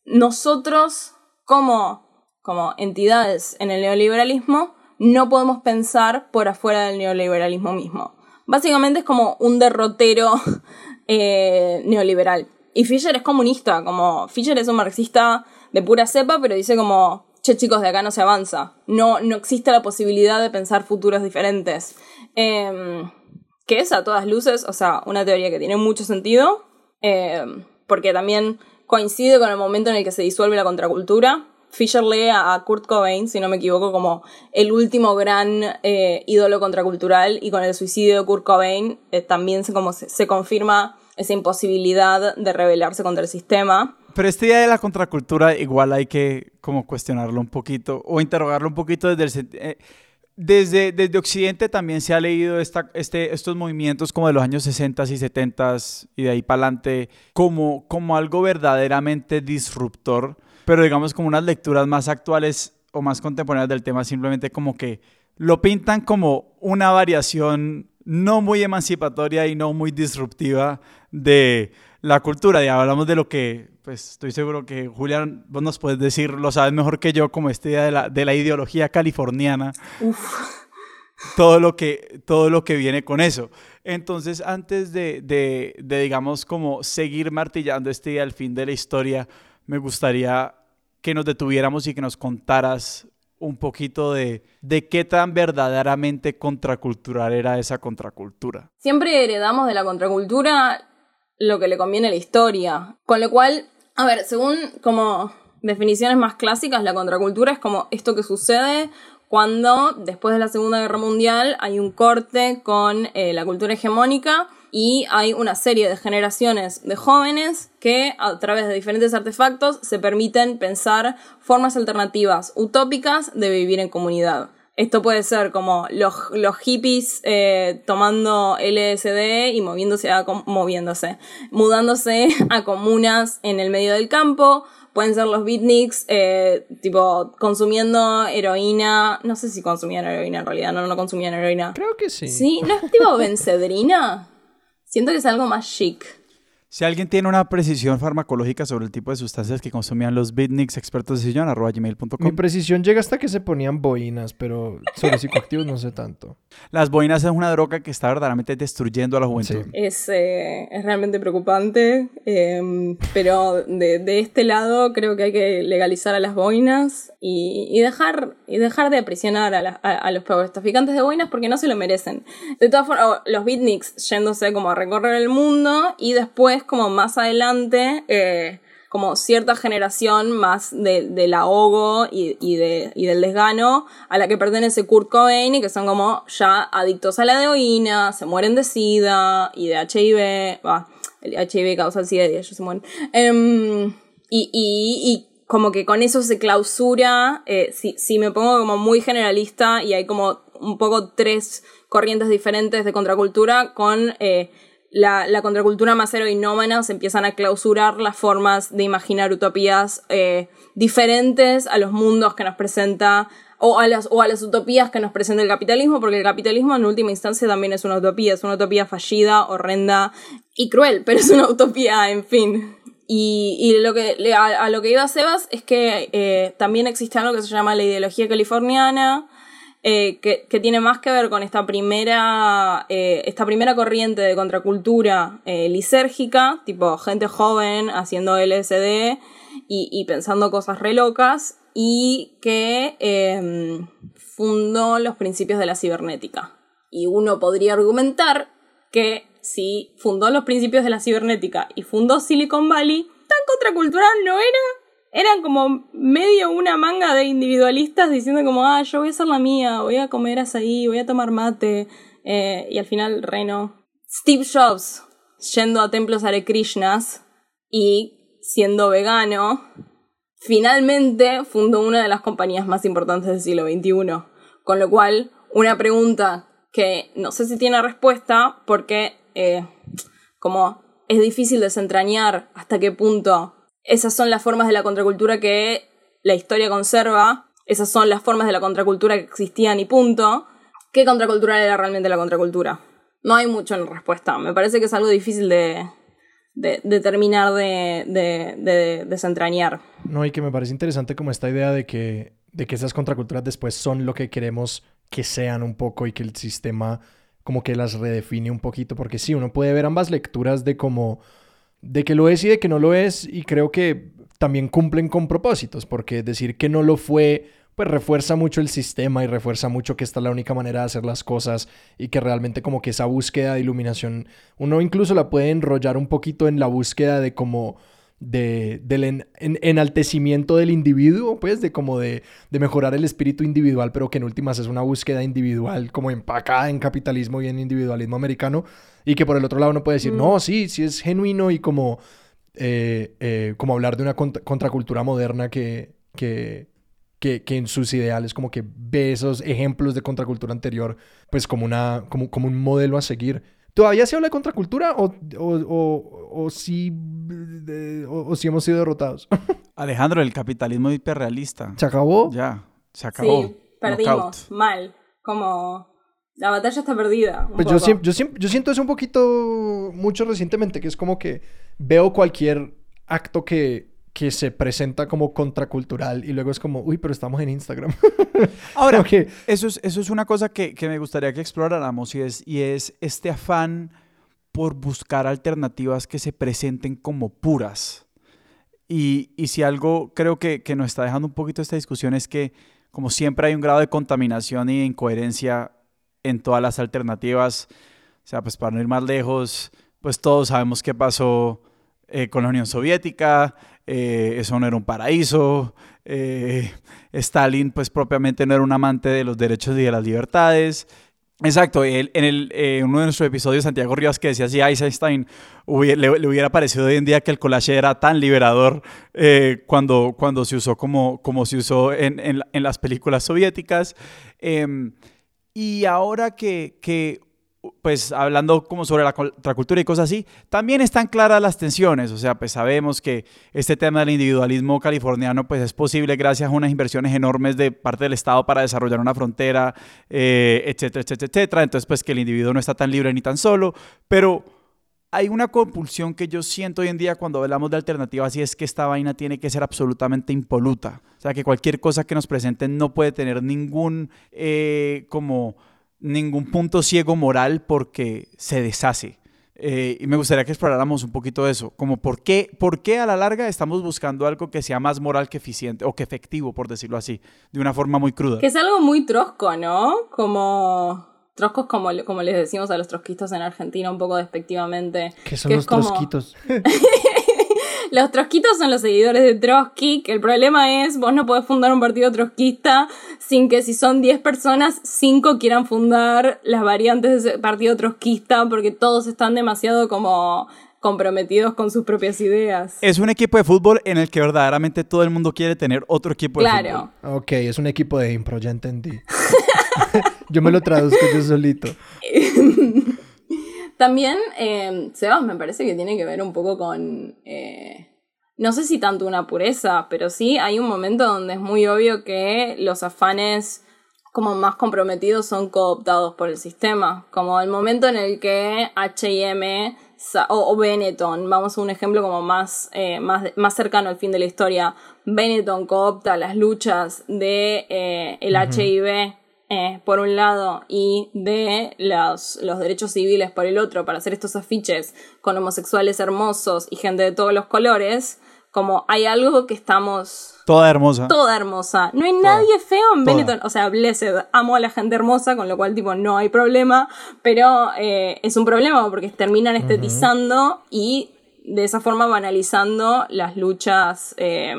nosotros como, como entidades en el neoliberalismo, no podemos pensar por afuera del neoliberalismo mismo. Básicamente es como un derrotero eh, neoliberal. Y Fisher es comunista, como Fisher es un marxista de pura cepa, pero dice como, che chicos, de acá no se avanza. No, no existe la posibilidad de pensar futuros diferentes. Eh, que es a todas luces, o sea, una teoría que tiene mucho sentido, eh, porque también coincide con el momento en el que se disuelve la contracultura. Fisher lee a Kurt Cobain, si no me equivoco, como el último gran eh, ídolo contracultural y con el suicidio de Kurt Cobain eh, también se, como se, se, confirma esa imposibilidad de rebelarse contra el sistema. Pero esta idea de la contracultura igual hay que como cuestionarlo un poquito o interrogarlo un poquito desde el... Eh, desde, desde Occidente también se ha leído esta, este, estos movimientos como de los años 60 y 70 y de ahí para adelante como, como algo verdaderamente disruptor pero digamos como unas lecturas más actuales o más contemporáneas del tema, simplemente como que lo pintan como una variación no muy emancipatoria y no muy disruptiva de la cultura. Ya hablamos de lo que, pues estoy seguro que Julián, vos nos puedes decir, lo sabes mejor que yo, como esta idea de la, de la ideología californiana. Uf. Todo lo, que, todo lo que viene con eso. Entonces, antes de, de, de digamos, como seguir martillando este día al fin de la historia, me gustaría que nos detuviéramos y que nos contaras un poquito de, de qué tan verdaderamente contracultural era esa contracultura. Siempre heredamos de la contracultura lo que le conviene a la historia, con lo cual, a ver, según como definiciones más clásicas, la contracultura es como esto que sucede cuando después de la Segunda Guerra Mundial hay un corte con eh, la cultura hegemónica y hay una serie de generaciones de jóvenes que a través de diferentes artefactos se permiten pensar formas alternativas utópicas de vivir en comunidad. Esto puede ser como los, los hippies eh, tomando LSD y moviéndose, a, moviéndose, mudándose a comunas en el medio del campo. pueden ser los beatniks, eh, tipo, consumiendo heroína. No sé si consumían heroína en realidad, no, no consumían heroína. Creo que sí. Sí, ¿no es tipo bencedrina? Siento que es algo más chic. Si alguien tiene una precisión farmacológica sobre el tipo de sustancias que consumían los beatniks expertos de sillón, arroba Mi gmail.com. precisión llega hasta que se ponían boinas, pero sobre psicoactivos no sé tanto. Las boinas es una droga que está verdaderamente destruyendo a la juventud. Sí. Es, eh, es realmente preocupante, eh, pero de, de este lado creo que hay que legalizar a las boinas y, y dejar, y dejar de aprisionar a, la- a- a los traficantes de boinas porque no se lo merecen. De todas formas, o los beatniks yéndose como a recorrer el mundo y después como más adelante... eh, como cierta generación más de- del ahogo y, y de, y del desgano a la que pertenece Kurt Cobain y que son como ya adictos a la heroína, se mueren de SIDA y de HIV, va, el HIV causa el SIDA y ellos se mueren. Em, y, como que con eso se clausura, eh, si, si me pongo como muy generalista y hay como un poco tres corrientes diferentes de contracultura con... eh, la, la contracultura más heroinómana se empiezan a clausurar las formas de imaginar utopías eh, diferentes a los mundos que nos presenta o a, las, o a las utopías que nos presenta el capitalismo, porque el capitalismo en última instancia también es una utopía, es una utopía fallida, horrenda y cruel, pero es una utopía, en fin. Y, y lo que, a, a lo que iba Sebas es que eh, también existe algo que se llama la ideología californiana, eh, que, tiene más que ver con esta primera, eh, esta primera corriente de contracultura eh, lisérgica, tipo gente joven haciendo LSD y, pensando cosas re locas, y que eh, fundó los principios de la cibernética. Y uno podría argumentar que si fundó los principios de la cibernética y fundó Silicon Valley, tan contracultural no era eran como medio una manga de individualistas diciendo como, ah, yo voy a hacer la mía, voy a comer azaí, voy a tomar mate, eh, y al final, reno. Steve Jobs yendo a templos Hare Krishnas y siendo vegano, finalmente fundó una de las compañías más importantes del siglo XXI. Con lo cual, una pregunta que no sé si tiene respuesta porque eh, como es difícil desentrañar hasta qué punto esas son las formas de la contracultura que la historia conserva, esas son las formas de la contracultura que existían y punto. ¿Qué contracultura era realmente la contracultura? No hay mucho en respuesta. Me parece que es algo difícil de, de, de terminar de, de, de desentrañar. No, y que me parece interesante como esta idea de que, de que esas contraculturas después son lo que queremos que sean un poco y que el sistema como que las redefine un poquito, porque sí, uno puede ver ambas lecturas de como de que lo es y de que no lo es y creo que también cumplen con propósitos, porque decir que no lo fue pues refuerza mucho el sistema y refuerza mucho que esta es la única manera de hacer las cosas y que realmente como que esa búsqueda de iluminación, uno incluso la puede enrollar un poquito en la búsqueda de como de, del en- en- enaltecimiento del individuo, pues, de como de, de mejorar el espíritu individual, pero que en últimas es una búsqueda individual, como empacada en capitalismo y en individualismo americano, y que por el otro lado uno puede decir, Mm. no, sí, sí es genuino y como, eh, eh, como hablar de una cont- contracultura moderna que, que, que, que en sus ideales como que ve esos ejemplos de contracultura anterior, pues como, una, como, como un modelo a seguir. ¿Todavía se habla de contracultura o, o, o, de- o, o sí hemos sido derrotados? Alejandro, el capitalismo hiperrealista. ¿Se acabó? Ya, se acabó. Sí, perdimos. Knockout. Mal. Como la batalla está perdida. un Pues yo, poco. yo, yo siento eso un poquito mucho recientemente, que es como que veo cualquier acto que, que se presenta como contracultural y luego es como, uy, pero estamos en Instagram. Ahora, que- eso es, eso es una cosa que, que me gustaría que exploráramos y es, y es este afán por buscar alternativas que se presenten como puras. Y, y si algo creo que, que nos está dejando un poquito esta discusión es que, como siempre, hay un grado de contaminación y de incoherencia en todas las alternativas. O sea, pues para no ir más lejos, pues todos sabemos qué pasó eh, con la Unión Soviética, eh, eso no era un paraíso, eh, Stalin pues propiamente no era un amante de los derechos y de las libertades. Exacto, él, en el, eh, uno de nuestros episodios, Santiago Rivas, que decía si Einstein hubiera- le, le hubiera parecido hoy en día que el collage era tan liberador eh, cuando, cuando se usó como, como se usó en, en en las películas soviéticas. Y ahora que, que pues hablando como sobre la contracultura y cosas así, también están claras las tensiones, o sea, pues sabemos que este tema del individualismo californiano pues es posible gracias a unas inversiones enormes de parte del Estado para desarrollar una frontera, eh, etcétera, etcétera, etcétera, entonces pues que el individuo no está tan libre ni tan solo, pero hay una compulsión que yo siento hoy en día cuando hablamos de alternativas y es que esta vaina tiene que ser absolutamente impoluta. O sea, que cualquier cosa que nos presenten no puede tener ningún, eh, como, ningún punto ciego moral porque se deshace. Eh, y me gustaría que exploráramos un poquito eso, como por qué, por qué a la larga estamos buscando algo que sea más moral que eficiente o que efectivo, por decirlo así, de una forma muy cruda. Que es algo muy trosco, ¿no? Como troscos como, como les decimos a los trotskistas en Argentina un poco despectivamente. ¿Qué son los trotskitos? los trotskitos son los seguidores de Trotsky, que el problema es vos no podés fundar un partido trotskista sin que si son 10 personas, 5 quieran fundar las variantes de ese partido trotskista porque todos están demasiado como comprometidos con sus propias ideas. Es un equipo de fútbol en el que verdaderamente todo el mundo quiere tener otro equipo de fútbol. Claro. Ok, es un equipo de impro, ya entendí. yo me lo traduzco yo solito. También, eh, Sebas, me parece que tiene que ver un poco con. Eh, no sé si tanto una pureza, pero sí hay un momento donde es muy obvio que los afanes como más comprometidos son cooptados por el sistema. Como el momento en el que HM o, Benetton, vamos a un ejemplo como más, eh, más, más cercano al fin de la historia. Benetton coopta las luchas de el HIV eh, por un lado y de los, los derechos civiles por el otro para hacer estos afiches con homosexuales hermosos y gente de todos los colores, como hay algo que estamos... Toda hermosa. Toda hermosa. No hay nadie feo en Benetton. O sea, Blessed, amo a la gente hermosa, con lo cual tipo no hay problema, pero eh, es un problema porque terminan estetizando y de esa forma banalizando las luchas, eh,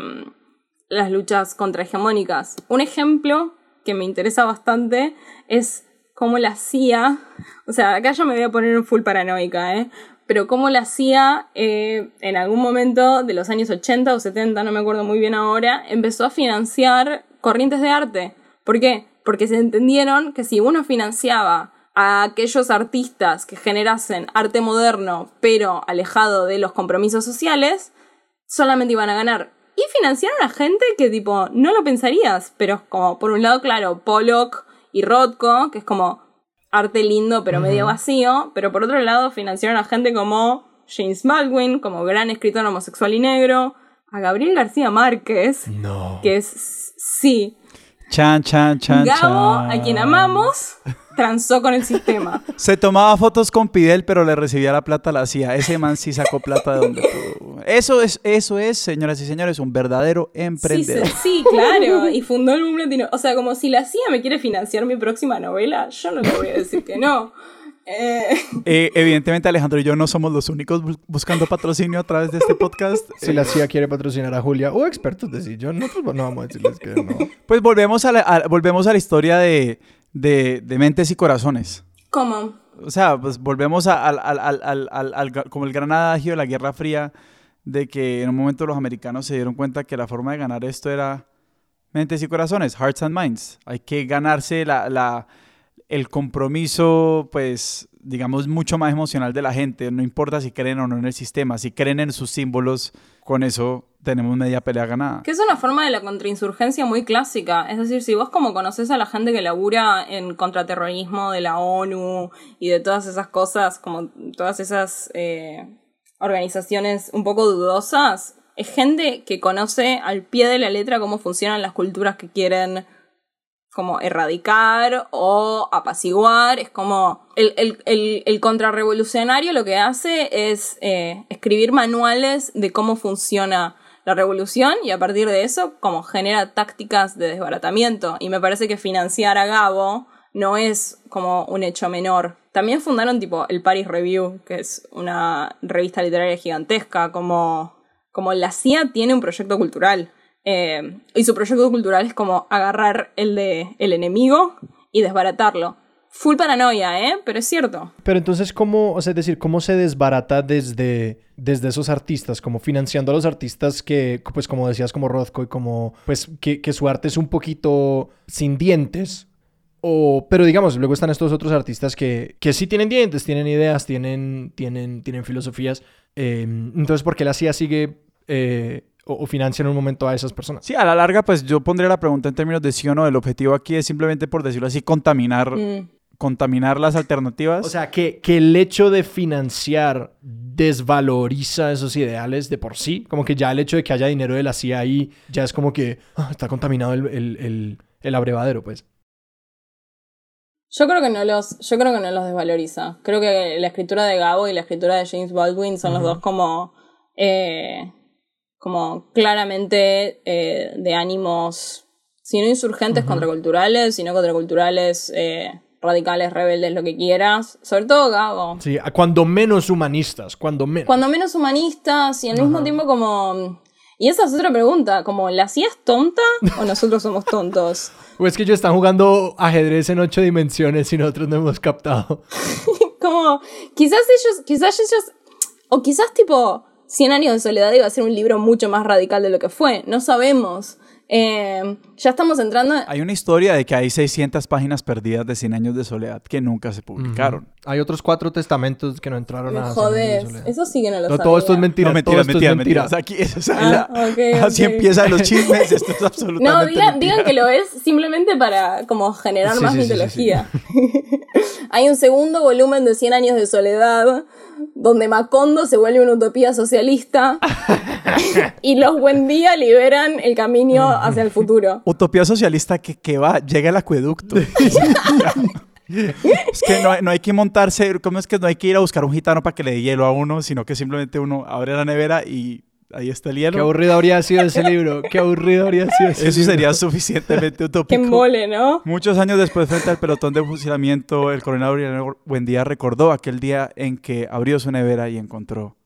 las luchas contrahegemónicas. Un ejemplo que me interesa bastante es cómo la CIA, o sea, acá yo me voy a poner un full paranoica, ¿eh? Pero cómo la CIA eh, en algún momento de los años 80 o 70, no me acuerdo muy bien ahora, empezó a financiar corrientes de arte. ¿Por qué? Porque se entendieron que si uno financiaba a aquellos artistas que generasen arte moderno pero alejado de los compromisos sociales, solamente iban a ganar y financiaron a gente que tipo no lo pensarías, pero es como por un lado, claro, Pollock y Rothko, que es como arte lindo pero medio vacío, pero por otro lado financiaron a gente como James Baldwin, como gran escritor homosexual y negro, a Gabriel García Márquez, que es sí, Chan, chan, chan, Gabo, a quien amamos, transó con el sistema. Se tomaba fotos con Pidel, pero le recibía la plata a la CIA. Ese man sí sacó plata de donde pudo. Eso es, eso es, señoras y señores, un verdadero emprendedor. Sí, sí, claro. Y fundó el Boom O sea, como si la CIA me quiere financiar mi próxima novela, yo no le voy a decir que no. Eh. Eh, evidentemente Alejandro y yo no somos los únicos buscando patrocinio a través de este podcast. Si la CIA quiere patrocinar a Julia o expertos de yo no, pues no vamos a decirles que no. Pues volvemos a la, volvemos a la historia de, de, mentes y corazones. ¿Cómo? O sea, pues volvemos al, al, como el gran adagio de la Guerra Fría, de que en un momento los americanos se dieron cuenta que la forma de ganar esto era mentes y corazones, hearts and minds. Hay que ganarse la, la el compromiso, pues, digamos, mucho más emocional de la gente. No importa si creen o no en el sistema, si creen en sus símbolos, con eso tenemos media pelea ganada. Que es una forma de la contrainsurgencia muy clásica. Es decir, si vos como conoces a la gente que labura en contraterrorismo de la ONU y de todas esas cosas, como todas esas eh, organizaciones un poco dudosas, es gente que conoce al pie de la letra cómo funcionan las culturas que quieren como erradicar o apaciguar, es como el, el, el, contrarrevolucionario lo que hace es eh, escribir manuales de cómo funciona la revolución y a partir de eso como genera tácticas de desbaratamiento y me parece que financiar a Gabo no es como un hecho menor. También fundaron tipo el Paris Review, que es una revista literaria gigantesca, como, como la CIA tiene un proyecto cultural eh, y su proyecto cultural es como agarrar el de el enemigo y desbaratarlo. Full paranoia, ¿eh? Pero es cierto. Pero entonces, ¿cómo, o sea, es decir, cómo se desbarata desde, desde esos artistas? Como financiando a los artistas que, pues como decías, como Rothko y como, pues, que, que su arte es un poquito sin dientes, O, pero digamos, luego están estos otros artistas que, que sí tienen dientes, tienen ideas, tienen, tienen, tienen filosofías. Eh, entonces, ¿por qué la CIA sigue eh, o, o financia en un momento a esas personas? Sí, a la larga, pues yo pondría la pregunta en términos de sí o no. El objetivo aquí es simplemente, por decirlo así, contaminar, Mm. contaminar las alternativas. O sea, que, que el hecho de financiar desvaloriza esos ideales de por sí. Como que ya el hecho de que haya dinero de la CIA ahí ya es como que ah, está contaminado el, el, el, el abrevadero, pues. Yo creo que no los, yo creo que no los desvaloriza. Creo que la escritura de Gabo y la escritura de James Baldwin son los dos como, eh, como claramente eh, de ánimos, si no insurgentes contraculturales, sino contraculturales, eh, radicales, rebeldes, lo que quieras. Sobre todo Gabo. Sí, cuando menos humanistas, cuando menos. Cuando menos humanistas y al mismo tiempo como... Y esa es otra pregunta, como ¿la CIA es tonta o nosotros somos tontos? O es que ellos están jugando ajedrez en ocho dimensiones y nosotros no hemos captado. Como, quizás ellos, quizás ellos, o quizás tipo, 100 años de soledad iba a ser un libro mucho más radical de lo que fue, no sabemos. Eh, ya estamos entrando... Hay una historia de que hay 600 páginas perdidas de 100 años de soledad que nunca se publicaron. Hay otros cuatro testamentos que no entraron Me a... Soledad. eso sí que no lo No, todo esto es mentira. no, todo mentiras, esto es mentiras, mentira. mentiras. Aquí, o sea, Ah, la- ok, así empiezan los chismes. Esto es absolutamente No, digan, mentira. digan que lo es simplemente para como generar Sí, más sí, sí, sí, mitología. Hay un segundo volumen de 100 años de soledad donde Macondo se vuelve una utopía socialista y los buen día liberan el camino hacia el futuro. Utopía socialista que, que va, llega el acueducto. es que no hay, no hay que montarse, ¿cómo es que no hay que ir a buscar un gitano para que le dé hielo a uno, sino que simplemente uno abre la nevera y ahí está el hielo? Qué aburrido habría sido ese libro. Qué aburrido habría sido ese Eso libro. sería suficientemente Qué utópico. mole, ¿no? Muchos años después, frente al pelotón de fusilamiento, el coronel Aureliano Buendía recordó aquel día en que abrió su nevera y encontró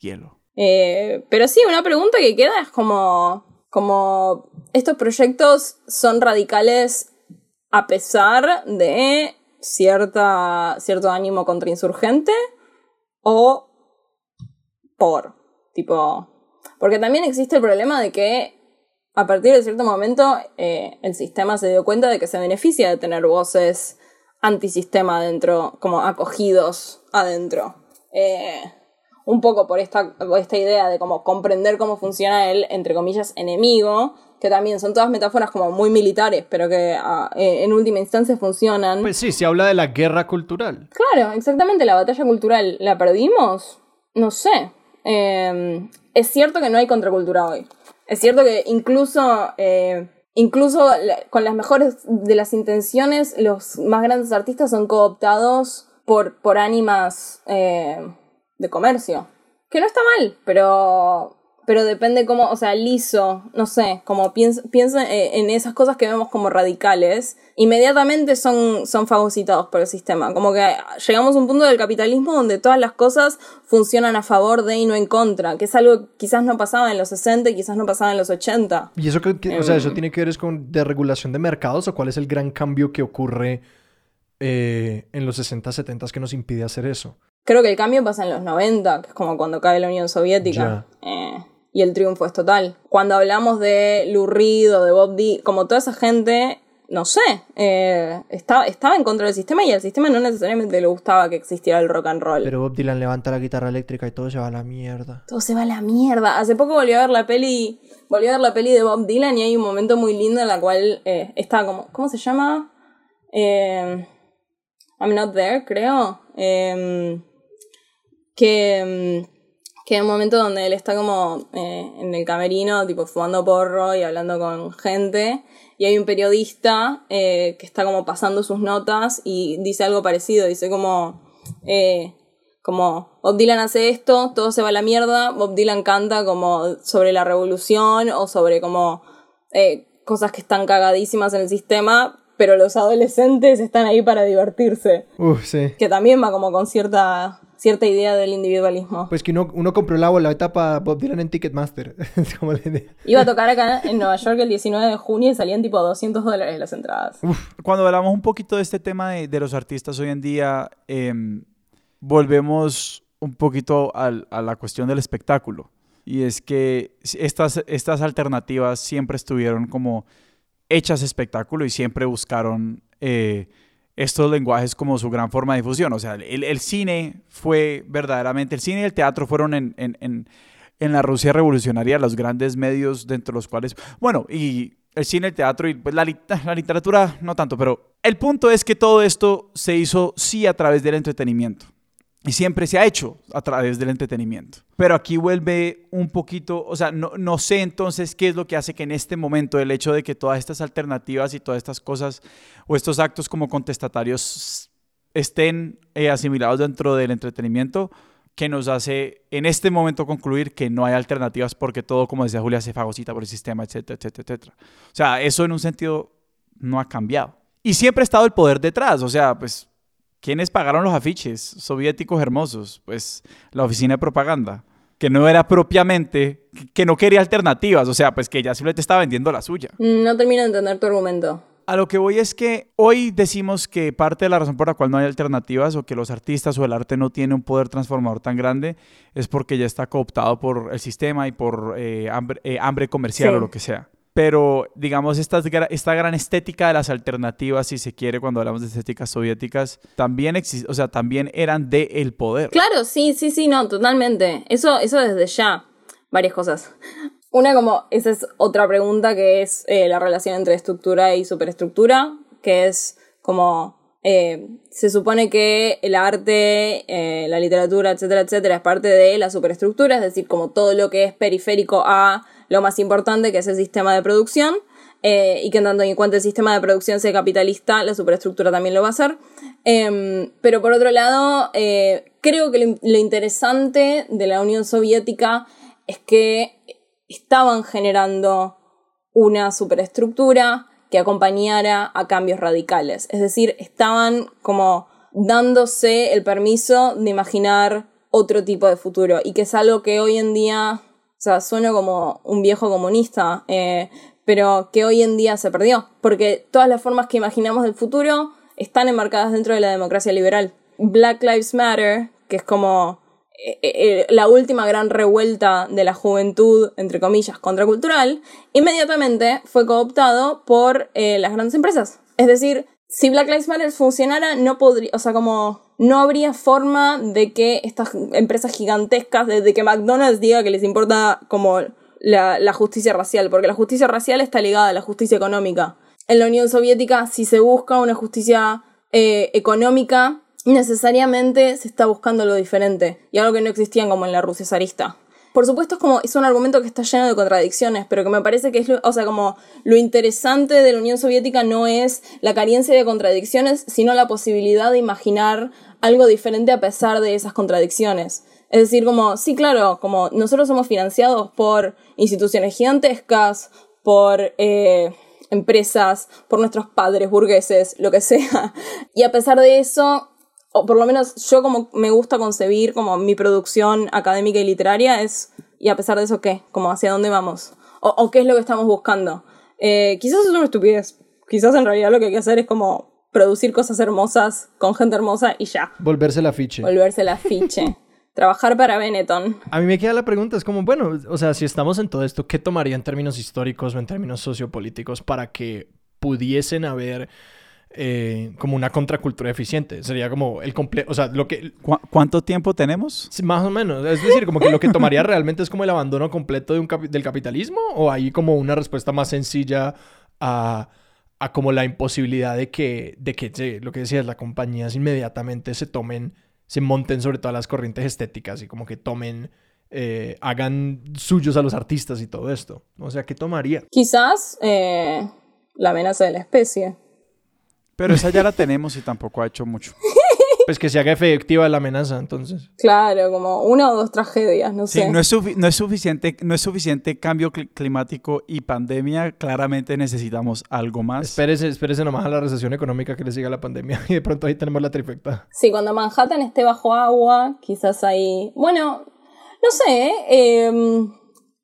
hielo. Eh, pero sí, una pregunta que queda es como, como estos proyectos son radicales a pesar de cierta, cierto ánimo contrainsurgente o por, tipo, porque también existe el problema de que a partir de cierto momento eh, el sistema se dio cuenta de que se beneficia de tener voces antisistema adentro, como acogidos adentro. Eh, un poco por esta, por esta idea de como comprender cómo funciona el, entre comillas, enemigo, que también son todas metáforas como muy militares, pero que ah, eh, en última instancia funcionan. Pues sí, se habla de la guerra cultural. Claro, exactamente, la batalla cultural, ¿la perdimos? No sé. Eh, es cierto que no hay contracultura hoy. Es cierto que incluso, eh, incluso con las mejores de las intenciones, los más grandes artistas son cooptados por, por ánimas eh, de comercio. Que no está mal, pero, pero depende cómo, o sea, liso, no sé, como piensa, piensa eh, en esas cosas que vemos como radicales, inmediatamente son, son fagocitados por el sistema. Como que llegamos a un punto del capitalismo donde todas las cosas funcionan a favor de y no en contra, que es algo que quizás no pasaba en los 60 y quizás no pasaba en los 80. ¿Y eso, que, que- o sea, Em. eso tiene que ver con deregulación de mercados o cuál es el gran cambio que ocurre eh, en los 60, 70 que nos impide hacer eso? Creo que el cambio pasa en los 90, que es como cuando cae la Unión Soviética. Eh, y el triunfo es total. Cuando hablamos de Lou Reed o de Bob Dylan, como toda esa gente, no sé, eh, estaba, estaba en contra del sistema y al sistema no necesariamente le gustaba que existiera el rock and roll. Pero Bob Dylan levanta la guitarra eléctrica y todo se va a la mierda. Todo se va a la mierda. Hace poco volví a ver la peli, volví a ver la peli de Bob Dylan y hay un momento muy lindo en la cual eh, está como, ¿cómo se llama? Eh, I'm Not There, creo. Que, mm, que hay un momento donde él está como eh, en el camerino, tipo fumando porro y hablando con gente. Y hay un periodista eh, que está como pasando sus notas y dice algo parecido. Dice como, eh, como Bob Dylan hace esto, todo se va a la mierda. Bob Dylan canta como sobre la revolución o sobre como eh, cosas que están cagadísimas en el sistema. Pero los adolescentes están ahí para divertirse. Sí. Que también va como con cierta, cierta idea del individualismo. Pues que uno, uno compró la boleta para Bob Dylan en Ticketmaster. es como la idea. Iba a tocar acá en Nueva York el 19 de junio y salían tipo 200 dólares las entradas. Cuando hablamos un poquito de este tema de, de los artistas hoy en día, em, volvemos un poquito al- a la cuestión del espectáculo. Y es que estas, estas alternativas siempre estuvieron como hechas espectáculo y siempre buscaron eh, estos lenguajes como su gran forma de difusión. O sea, el, cine fue verdaderamente, el cine y el teatro fueron en, en, en, en, la Rusia revolucionaria los grandes medios dentro de los cuales, bueno, y el cine, el teatro y pues la, la literatura no tanto, pero el punto es que todo esto se hizo sí a través del entretenimiento. Y siempre se ha hecho a través del entretenimiento. Pero aquí vuelve un poquito, o sea, no, no, sé entonces qué es lo que hace que en este momento el hecho de que todas estas alternativas y todas estas cosas o estos actos como contestatarios estén eh, asimilados dentro del entretenimiento, que nos hace en este momento concluir que no hay alternativas porque todo, como decía Julia, se fagocita por el sistema, etcétera, etcétera, etcétera. O sea, eso en un sentido no ha cambiado. Y siempre ha estado el poder detrás, o sea, pues ¿Quiénes pagaron los afiches soviéticos hermosos? Pues la oficina de propaganda, que no era propiamente, que no quería alternativas, o sea, pues que ya simplemente estaba vendiendo la suya. No termino de entender tu argumento. A lo que voy es que hoy decimos que parte de la razón por la cual no hay alternativas o que los artistas o el arte no tiene un poder transformador tan grande es porque ya está cooptado por el sistema y por eh, hambre, eh, hambre, comercial sí. o lo que sea pero digamos esta, esta gran estética de las alternativas, si se quiere, cuando hablamos de estéticas soviéticas, también existe, o sea, también eran de el poder. Claro, sí, sí, sí, no, totalmente. Eso, eso desde ya. Varias cosas. Una como, esa es otra pregunta que es eh, la relación entre estructura y superestructura, que es como eh, se supone que el arte, eh, la literatura, etcétera, etcétera, es parte de la superestructura, es decir, como todo lo que es periférico a lo más importante que es el sistema de producción. Eh, y que en tanto en cuanto el sistema de producción sea capitalista, la superestructura también lo va a hacer. Eh, pero por otro lado, eh, creo que lo, interesante de la Unión Soviética es que estaban generando una superestructura que acompañara a cambios radicales. Es decir, estaban como dándose el permiso de imaginar otro tipo de futuro y que es algo que hoy en día sea, sueno como un viejo comunista, eh, pero que hoy en día se perdió, porque todas las formas que imaginamos del futuro están enmarcadas dentro de la democracia liberal. Black Lives Matter, que es como eh, eh, la última gran revuelta de la juventud, entre comillas, contracultural, inmediatamente fue cooptado por las grandes empresas. Es decir, si Black Lives Matter funcionara, no podría, o sea, como no habría forma de que estas empresas gigantescas, desde que McDonald's diga que les importa como la, justicia racial, porque la justicia racial está ligada a la justicia económica. En la Unión Soviética, si se busca una justicia eh, económica, necesariamente se está buscando lo diferente, y algo que no existía como en la Rusia zarista por supuesto es como es un argumento que está lleno de contradicciones, pero que me parece que es, lo, o sea, como lo interesante de la Unión Soviética no es la carencia de contradicciones, sino la posibilidad de imaginar algo diferente a pesar de esas contradicciones. Es decir, como, sí, claro, como nosotros somos financiados por instituciones gigantescas, por eh, empresas, por nuestros padres burgueses, lo que sea. Y a pesar de eso, o por lo menos yo como me gusta concebir como mi producción académica y literaria es, y a pesar de eso, ¿qué? Como hacia dónde vamos. O, o qué es lo que estamos buscando. Eh, quizás es una estupidez. Quizás en realidad lo que hay que hacer es como producir cosas hermosas con gente hermosa y ya. Volverse la fiche. Volverse la fiche. Trabajar para Benetton. A mí me queda la pregunta, es como, bueno, o sea, si estamos en todo esto, ¿qué tomaría en términos históricos o en términos sociopolíticos para que pudiesen haber eh, como una contracultura eficiente. Sería como el completo, o sea, lo que... ¿Cu ¿Cuánto tiempo tenemos? Más o menos. Es decir, como que lo que tomaría realmente es como el abandono completo de un capi del capitalismo o hay como una respuesta más sencilla a, a como la imposibilidad de que, de que sí, lo que decías, las compañías inmediatamente se tomen, se monten sobre todas las corrientes estéticas y como que tomen... Eh, hagan suyos a los artistas y todo esto. O sea, ¿qué tomaría? Quizás eh, la amenaza de la especie. Pero esa ya la tenemos y tampoco ha hecho mucho. Pues que se haga efectiva la amenaza, entonces. Claro, como una o dos tragedias, no sí, sé. No es, no, es suficiente, no es suficiente cambio cl climático y pandemia. Claramente necesitamos algo más. Espérese, espérese nomás a la recesión económica que le siga la pandemia. Y de pronto ahí tenemos la trifecta. Sí, cuando Manhattan esté bajo agua, quizás ahí... Bueno, no sé, eh,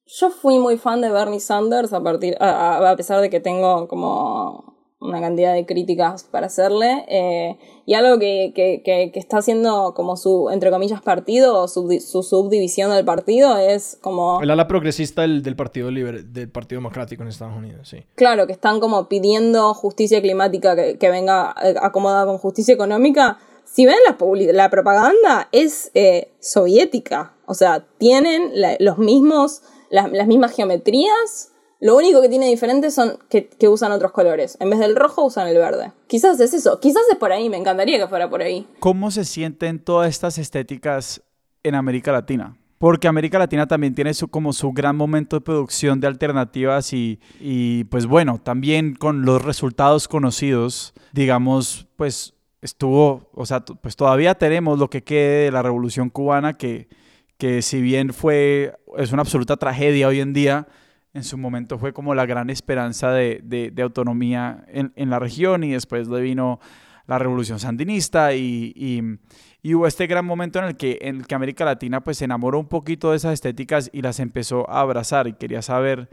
yo fui muy fan de Bernie Sanders a, partir, a, a pesar de que tengo como una cantidad de críticas para hacerle. Eh, y algo que, que, que, está haciendo como su, entre comillas, partido, o su, su, subdivisión del partido, es como... El ala progresista del, del Partido Libre, del Partido Democrático en Estados Unidos, sí. Claro, que están como pidiendo justicia climática que, que venga eh, acomodada con justicia económica. Si ven la, la propaganda, es eh, soviética. O sea, tienen los mismos, las, las mismas geometrías, lo único que tiene diferente son que, usan otros colores. En vez del rojo usan el verde. Quizás es eso. Quizás es por ahí. Me encantaría que fuera por ahí. ¿Cómo se sienten todas estas estéticas en América Latina? Porque América Latina también tiene su, como su gran momento de producción de alternativas y, y pues bueno, también con los resultados conocidos, digamos, pues estuvo, o sea, pues todavía tenemos lo que quede de la revolución cubana que, que si bien fue, es una absoluta tragedia hoy en día, en su momento fue como la gran esperanza de, de, autonomía en, la región y después le vino la revolución sandinista y, hubo este gran momento en el, que, América Latina pues se enamoró un poquito de esas estéticas y las empezó a abrazar. Y quería saber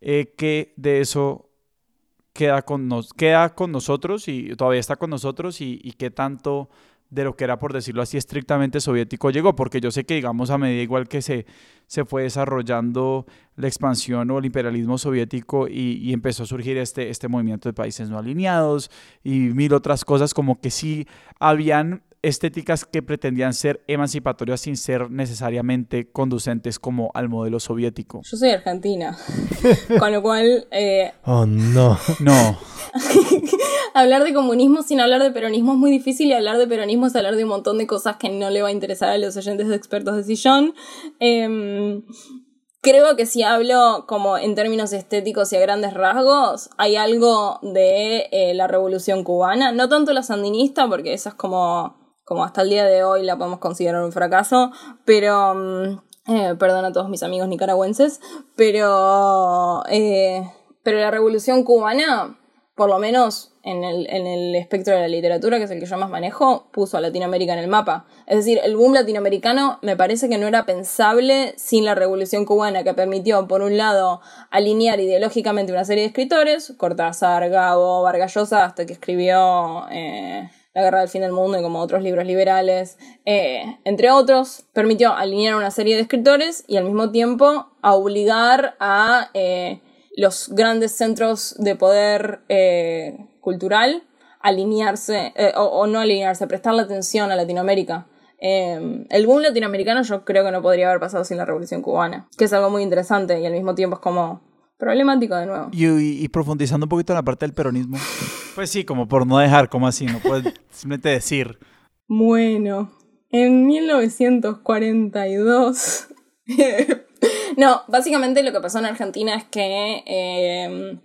eh, qué de eso queda con, nos, queda con nosotros y todavía está con nosotros y qué tanto de lo que era, por decirlo así, estrictamente soviético llegó, porque yo sé que, digamos, a medida igual que se, se fue desarrollando la expansión o el imperialismo soviético y, y, empezó a surgir este, este movimiento de países no alineados y mil otras cosas, como que sí habían estéticas que pretendían ser emancipatorias sin ser necesariamente conducentes como al modelo soviético. Yo soy argentina, con lo cual... Eh... Oh, no. No. hablar de comunismo sin hablar de peronismo es muy difícil y hablar de peronismo es hablar de un montón de cosas que no le va a interesar a los oyentes de expertos de sillón. Em, creo que si hablo como en términos estéticos y a grandes rasgos, hay algo de eh, la revolución cubana, no tanto la sandinista, porque esa es como, como hasta el día de hoy la podemos considerar un fracaso, pero... Mm, eh, perdón a todos mis amigos nicaragüenses, pero, eh, pero la revolución cubana por lo menos en el, en el espectro de la literatura, que es el que yo más manejo, puso a Latinoamérica en el mapa. Es decir, el boom latinoamericano me parece que no era pensable sin la revolución cubana, que permitió, por un lado, alinear ideológicamente una serie de escritores, Cortázar, Gabo, Vargas Llosa, hasta que escribió eh, La guerra del fin del mundo y como otros libros liberales, eh, entre otros, permitió alinear una serie de escritores y al mismo tiempo a obligar a... Eh, los grandes centros de poder eh, cultural alinearse, eh, o, no alinearse, prestarle atención a Latinoamérica. Em, el boom latinoamericano yo creo que no podría haber pasado sin la Revolución Cubana, que es algo muy interesante y al mismo tiempo es como problemático de nuevo. Y, profundizando un poquito en la parte del peronismo, pues sí, como por no dejar, como así, no puedes simplemente decir. Bueno, en 1942 no, básicamente lo que pasó en Argentina es que em,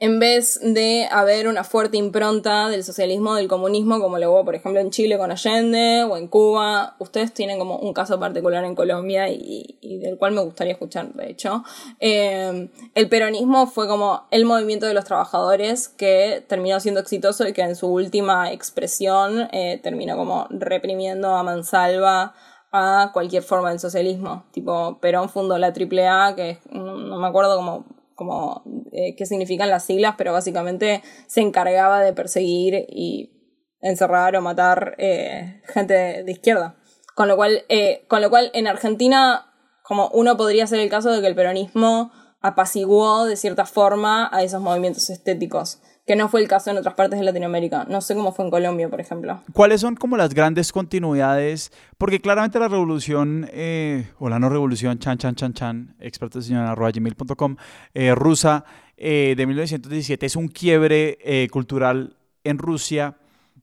en vez de haber una fuerte impronta del socialismo, del comunismo, como lo hubo, por ejemplo, en Chile con Allende o en Cuba, ustedes tienen como un caso particular en Colombia y, del cual me gustaría escuchar, de hecho. Em, el peronismo fue como el movimiento de los trabajadores que terminó siendo exitoso y que en su última expresión eh, terminó como reprimiendo a mansalva a cualquier forma del socialismo. Tipo, Perón fundó la AAA, que no me acuerdo cómo, cómo eh, qué significan las siglas, pero básicamente se encargaba de perseguir y encerrar o matar eh, gente de izquierda. Con lo cual, eh, con lo cual en Argentina, como uno podría ser el caso de que el peronismo apaciguó de cierta forma a esos movimientos estéticos que no fue el caso en otras partes de Latinoamérica. No sé cómo fue en Colombia, por ejemplo. ¿Cuáles son como las grandes continuidades? Porque claramente la revolución, eh, o la no revolución, chan, chan, chan, chan, expertoseñor.com, eh, rusa, eh, de 1917, es un quiebre eh, cultural en Rusia,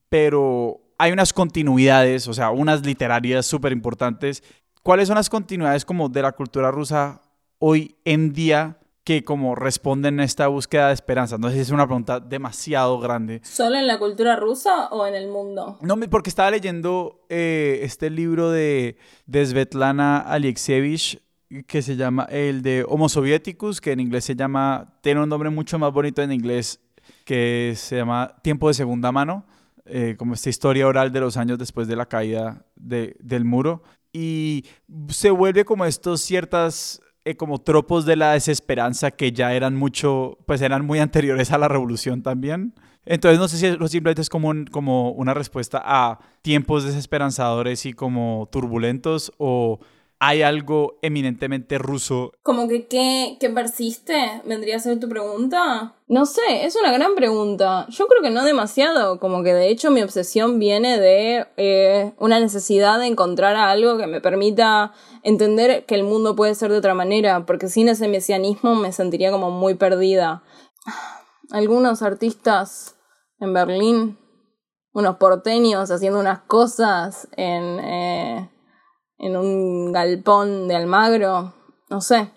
pero hay unas continuidades, o sea, unas literarias súper importantes. ¿Cuáles son las continuidades como de la cultura rusa hoy en día? Que como responden a esta búsqueda de esperanza? No sé si es una pregunta demasiado grande. ¿Solo en la cultura rusa o en el mundo? No, porque estaba leyendo eh, este libro de, de Svetlana Alexievich que se llama el de Homo Sovieticus, que en inglés se llama, tiene un nombre mucho más bonito en inglés, que se llama Tiempo de Segunda Mano, eh, como esta historia oral de los años después de la caída de, del muro. Y se vuelve como estos ciertas eh, como tropos de la desesperanza que ya eran mucho, pues eran muy anteriores a la revolución también. Entonces no sé si simplemente es como, como una respuesta a tiempos desesperanzadores y como turbulentos o hay algo eminentemente ruso. Como que qué, persiste, vendría a ser tu pregunta. No sé, es una gran pregunta. Yo creo que no demasiado, como que de hecho mi obsesión viene de eh, una necesidad de encontrar algo que me permita entender que el mundo puede ser de otra manera, porque sin ese mesianismo me sentiría como muy perdida. Algunos artistas en Berlín, unos porteños haciendo unas cosas en... Eh, en un galpón de Almagro? No sé.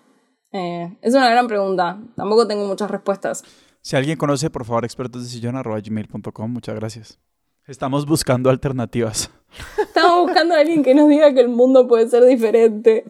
Eh, es una gran pregunta. Tampoco tengo muchas respuestas. Si alguien conoce, por favor, expertos de sillón.gmail.com. Muchas gracias. Estamos buscando alternativas. Estamos buscando a alguien que nos diga que el mundo puede ser diferente.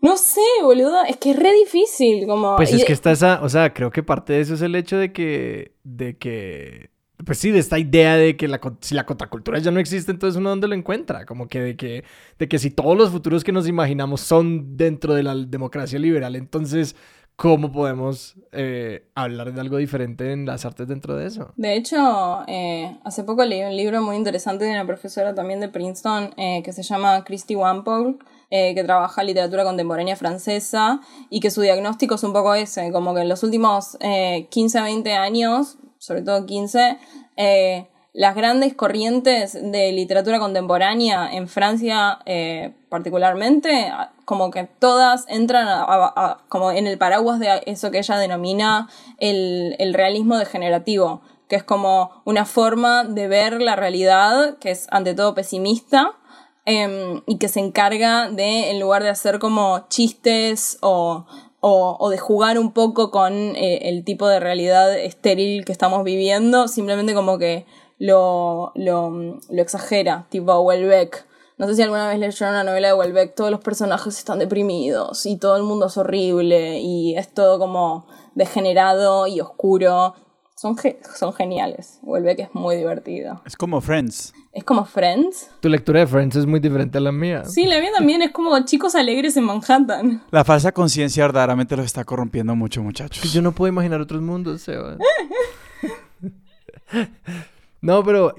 No sé, boludo, es que es re difícil, como... Pues es que está esa, o sea, creo que parte de eso es el hecho de que, de que pues sí, de esta idea de que la, si la contracultura ya no existe, entonces uno dónde lo encuentra, como que de, que de que si todos los futuros que nos imaginamos son dentro de la democracia liberal, entonces ¿cómo podemos eh, hablar de algo diferente en las artes dentro de eso? De hecho, eh, hace poco leí un libro muy interesante de una profesora también de Princeton eh, que se llama Christy Wampole, que trabaja literatura contemporánea francesa y que su diagnóstico es un poco ese, como que en los últimos 15 20 años sobre todo 15, eh, las grandes corrientes de literatura contemporánea en Francia eh, particularmente, como que todas entran como en el paraguas de eso que ella denomina el, realismo degenerativo, que es como una forma de ver la realidad que es ante todo pesimista em, y que se encarga de, en lugar de hacer como chistes o o, de jugar un poco con eh, el tipo de realidad estéril que estamos viviendo, simplemente como que lo, lo, lo exagera, tipo Welbeck. No sé si alguna vez leyeron una novela de Welbeck, todos los personajes están deprimidos y todo el mundo es horrible y es todo como degenerado y oscuro. Son, son geniales. Welbeck es muy divertido. Es como Friends. Es como Friends. Tu lectura de Friends es muy diferente a la mía. Sí, la mía también es como chicos alegres en Manhattan. La falsa conciencia verdaderamente los está corrompiendo mucho, muchachos. Yo no puedo imaginar otros mundos, Seba. No, pero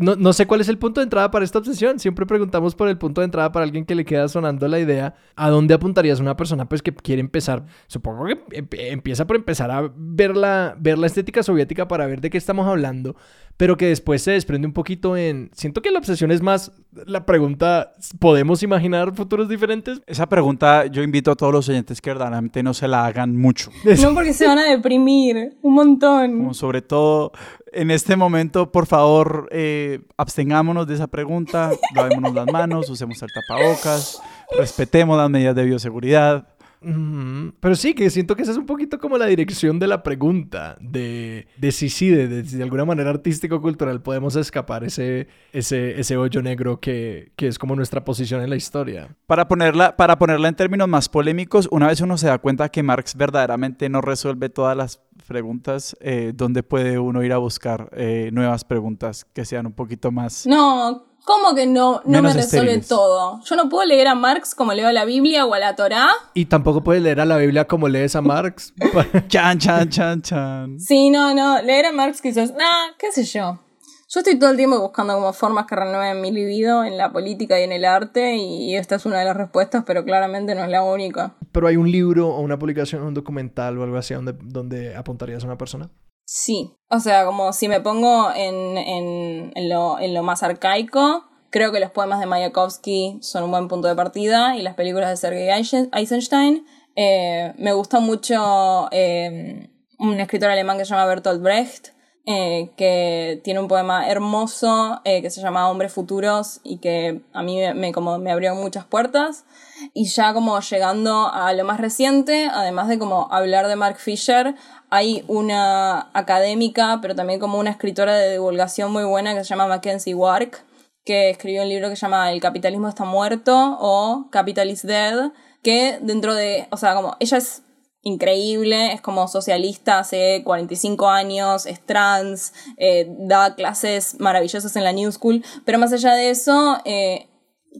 no, no, sé cuál es el punto de entrada para esta obsesión. Siempre preguntamos por el punto de entrada para alguien que le queda sonando la idea. ¿A dónde apuntarías una persona pues, que quiere empezar? Supongo que empieza por empezar a ver la, ver la estética soviética para ver de qué estamos hablando, pero que después se desprende un poquito en... Siento que la obsesión es más la pregunta, ¿podemos imaginar futuros diferentes? Esa pregunta yo invito a todos los oyentes que verdaderamente no se la hagan mucho. No, porque se van a deprimir un montón. Como sobre todo en este momento, por favor, eh, abstengámonos de esa pregunta, lavémonos las manos, usemos el tapabocas, respetemos las medidas de bioseguridad. Pero sí, que siento que esa es un poquito como la dirección de la pregunta, de, de si sí, de, de, alguna manera artístico-cultural podemos escapar ese, ese, ese hoyo negro que, que, es como nuestra posición en la historia. Para ponerla, para ponerla en términos más polémicos, una vez uno se da cuenta que Marx verdaderamente no resuelve todas las preguntas, eh, ¿dónde puede uno ir a buscar eh, nuevas preguntas que sean un poquito más... No, ¿Cómo que no, no me resuelve todo? Yo no puedo leer a Marx como leo a la Biblia o a la Torá. Y tampoco puedes leer a la Biblia como lees a Marx. chan, chan, chan, chan. Sí, no, no. Leer a Marx quizás, nah, qué sé yo. Yo estoy todo el tiempo buscando como formas que renueven mi libido en la política y en el arte y esta es una de las respuestas, pero claramente no es la única. ¿Pero hay un libro o una publicación, un documental o algo así donde, donde apuntarías a una persona? Sí, o sea, como si me pongo en, en, en, lo, en lo más arcaico, creo que los poemas de Mayakovsky son un buen punto de partida y las películas de Sergei Eisenstein. Eh, me gusta mucho eh, un escritor alemán que se llama Bertolt Brecht, eh, que tiene un poema hermoso que se llama Hombres Futuros y que a mí me, como me abrió muchas puertas. Y ya como llegando a lo más reciente, además de como hablar de Mark Fisher, hay una académica, pero también como una escritora de divulgación muy buena que se llama Mackenzie Wark, que escribió un libro que se llama El capitalismo está muerto o Capital is Dead, que dentro de, o sea, como ella es increíble, es como socialista hace 45 años, es trans, eh, da clases maravillosas en la New School, pero más allá de eso, eh,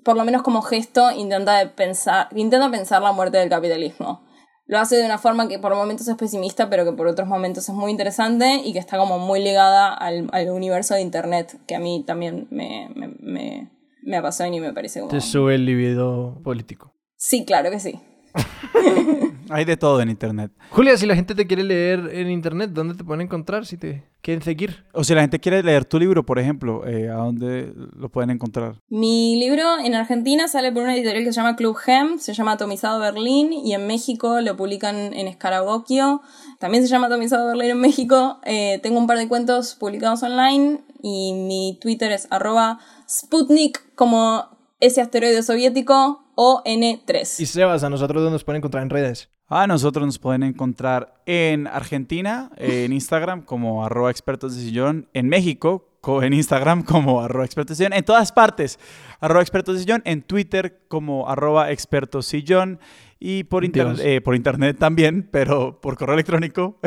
por lo menos como gesto, intenta pensar, intenta pensar la muerte del capitalismo. Lo hace de una forma que por momentos es pesimista, pero que por otros momentos es muy interesante y que está como muy ligada al, al universo de Internet, que a mí también me, me, me, me apasiona y me parece como... Te sube el libido político. Sí, claro que sí. Hay de todo en internet. Julia, si la gente te quiere leer en internet, ¿dónde te pueden encontrar si te quieren seguir? O si la gente quiere leer tu libro, por ejemplo, eh, ¿a dónde lo pueden encontrar? Mi libro en Argentina sale por una editorial que se llama Club Gem, se llama Atomizado Berlín, y en México lo publican en Escarabocchio. También se llama Atomizado Berlín en México. Eh, tengo un par de cuentos publicados online y mi Twitter es arroba Sputnik como ese asteroide soviético o N3. Y Sebas, ¿a nosotros dónde nos pueden encontrar en redes? A nosotros nos pueden encontrar en Argentina, en Instagram como arroba expertos de sillón, en México en Instagram como arroba expertos de sillón, en todas partes arroba expertos de sillón, en Twitter como arroba expertos sillón y por, inter eh, por internet también, pero por correo electrónico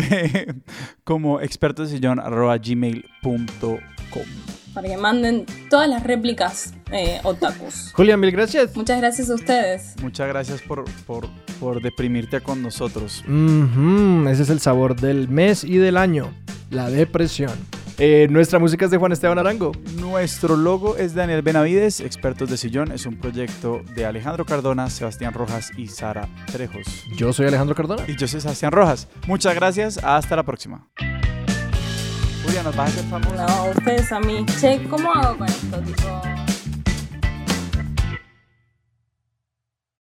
como expertos de sillón arroba gmail.com para que manden todas las réplicas eh, otakus. Julián, mil gracias. Muchas gracias a ustedes. Muchas gracias por, por, por deprimirte con nosotros. Ese es el sabor del mes y del año, la depresión. Eh, nuestra música es de Juan Esteban Arango. Nuestro logo es Daniel Benavides, Expertos de Sillón. Es un proyecto de Alejandro Cardona, Sebastián Rojas y Sara Trejos. Yo soy Alejandro Cardona. Y yo soy Sebastián Rojas. Muchas gracias. Hasta la próxima. No, ustedes a mí. Che, ¿cómo hago con esto? Tipo...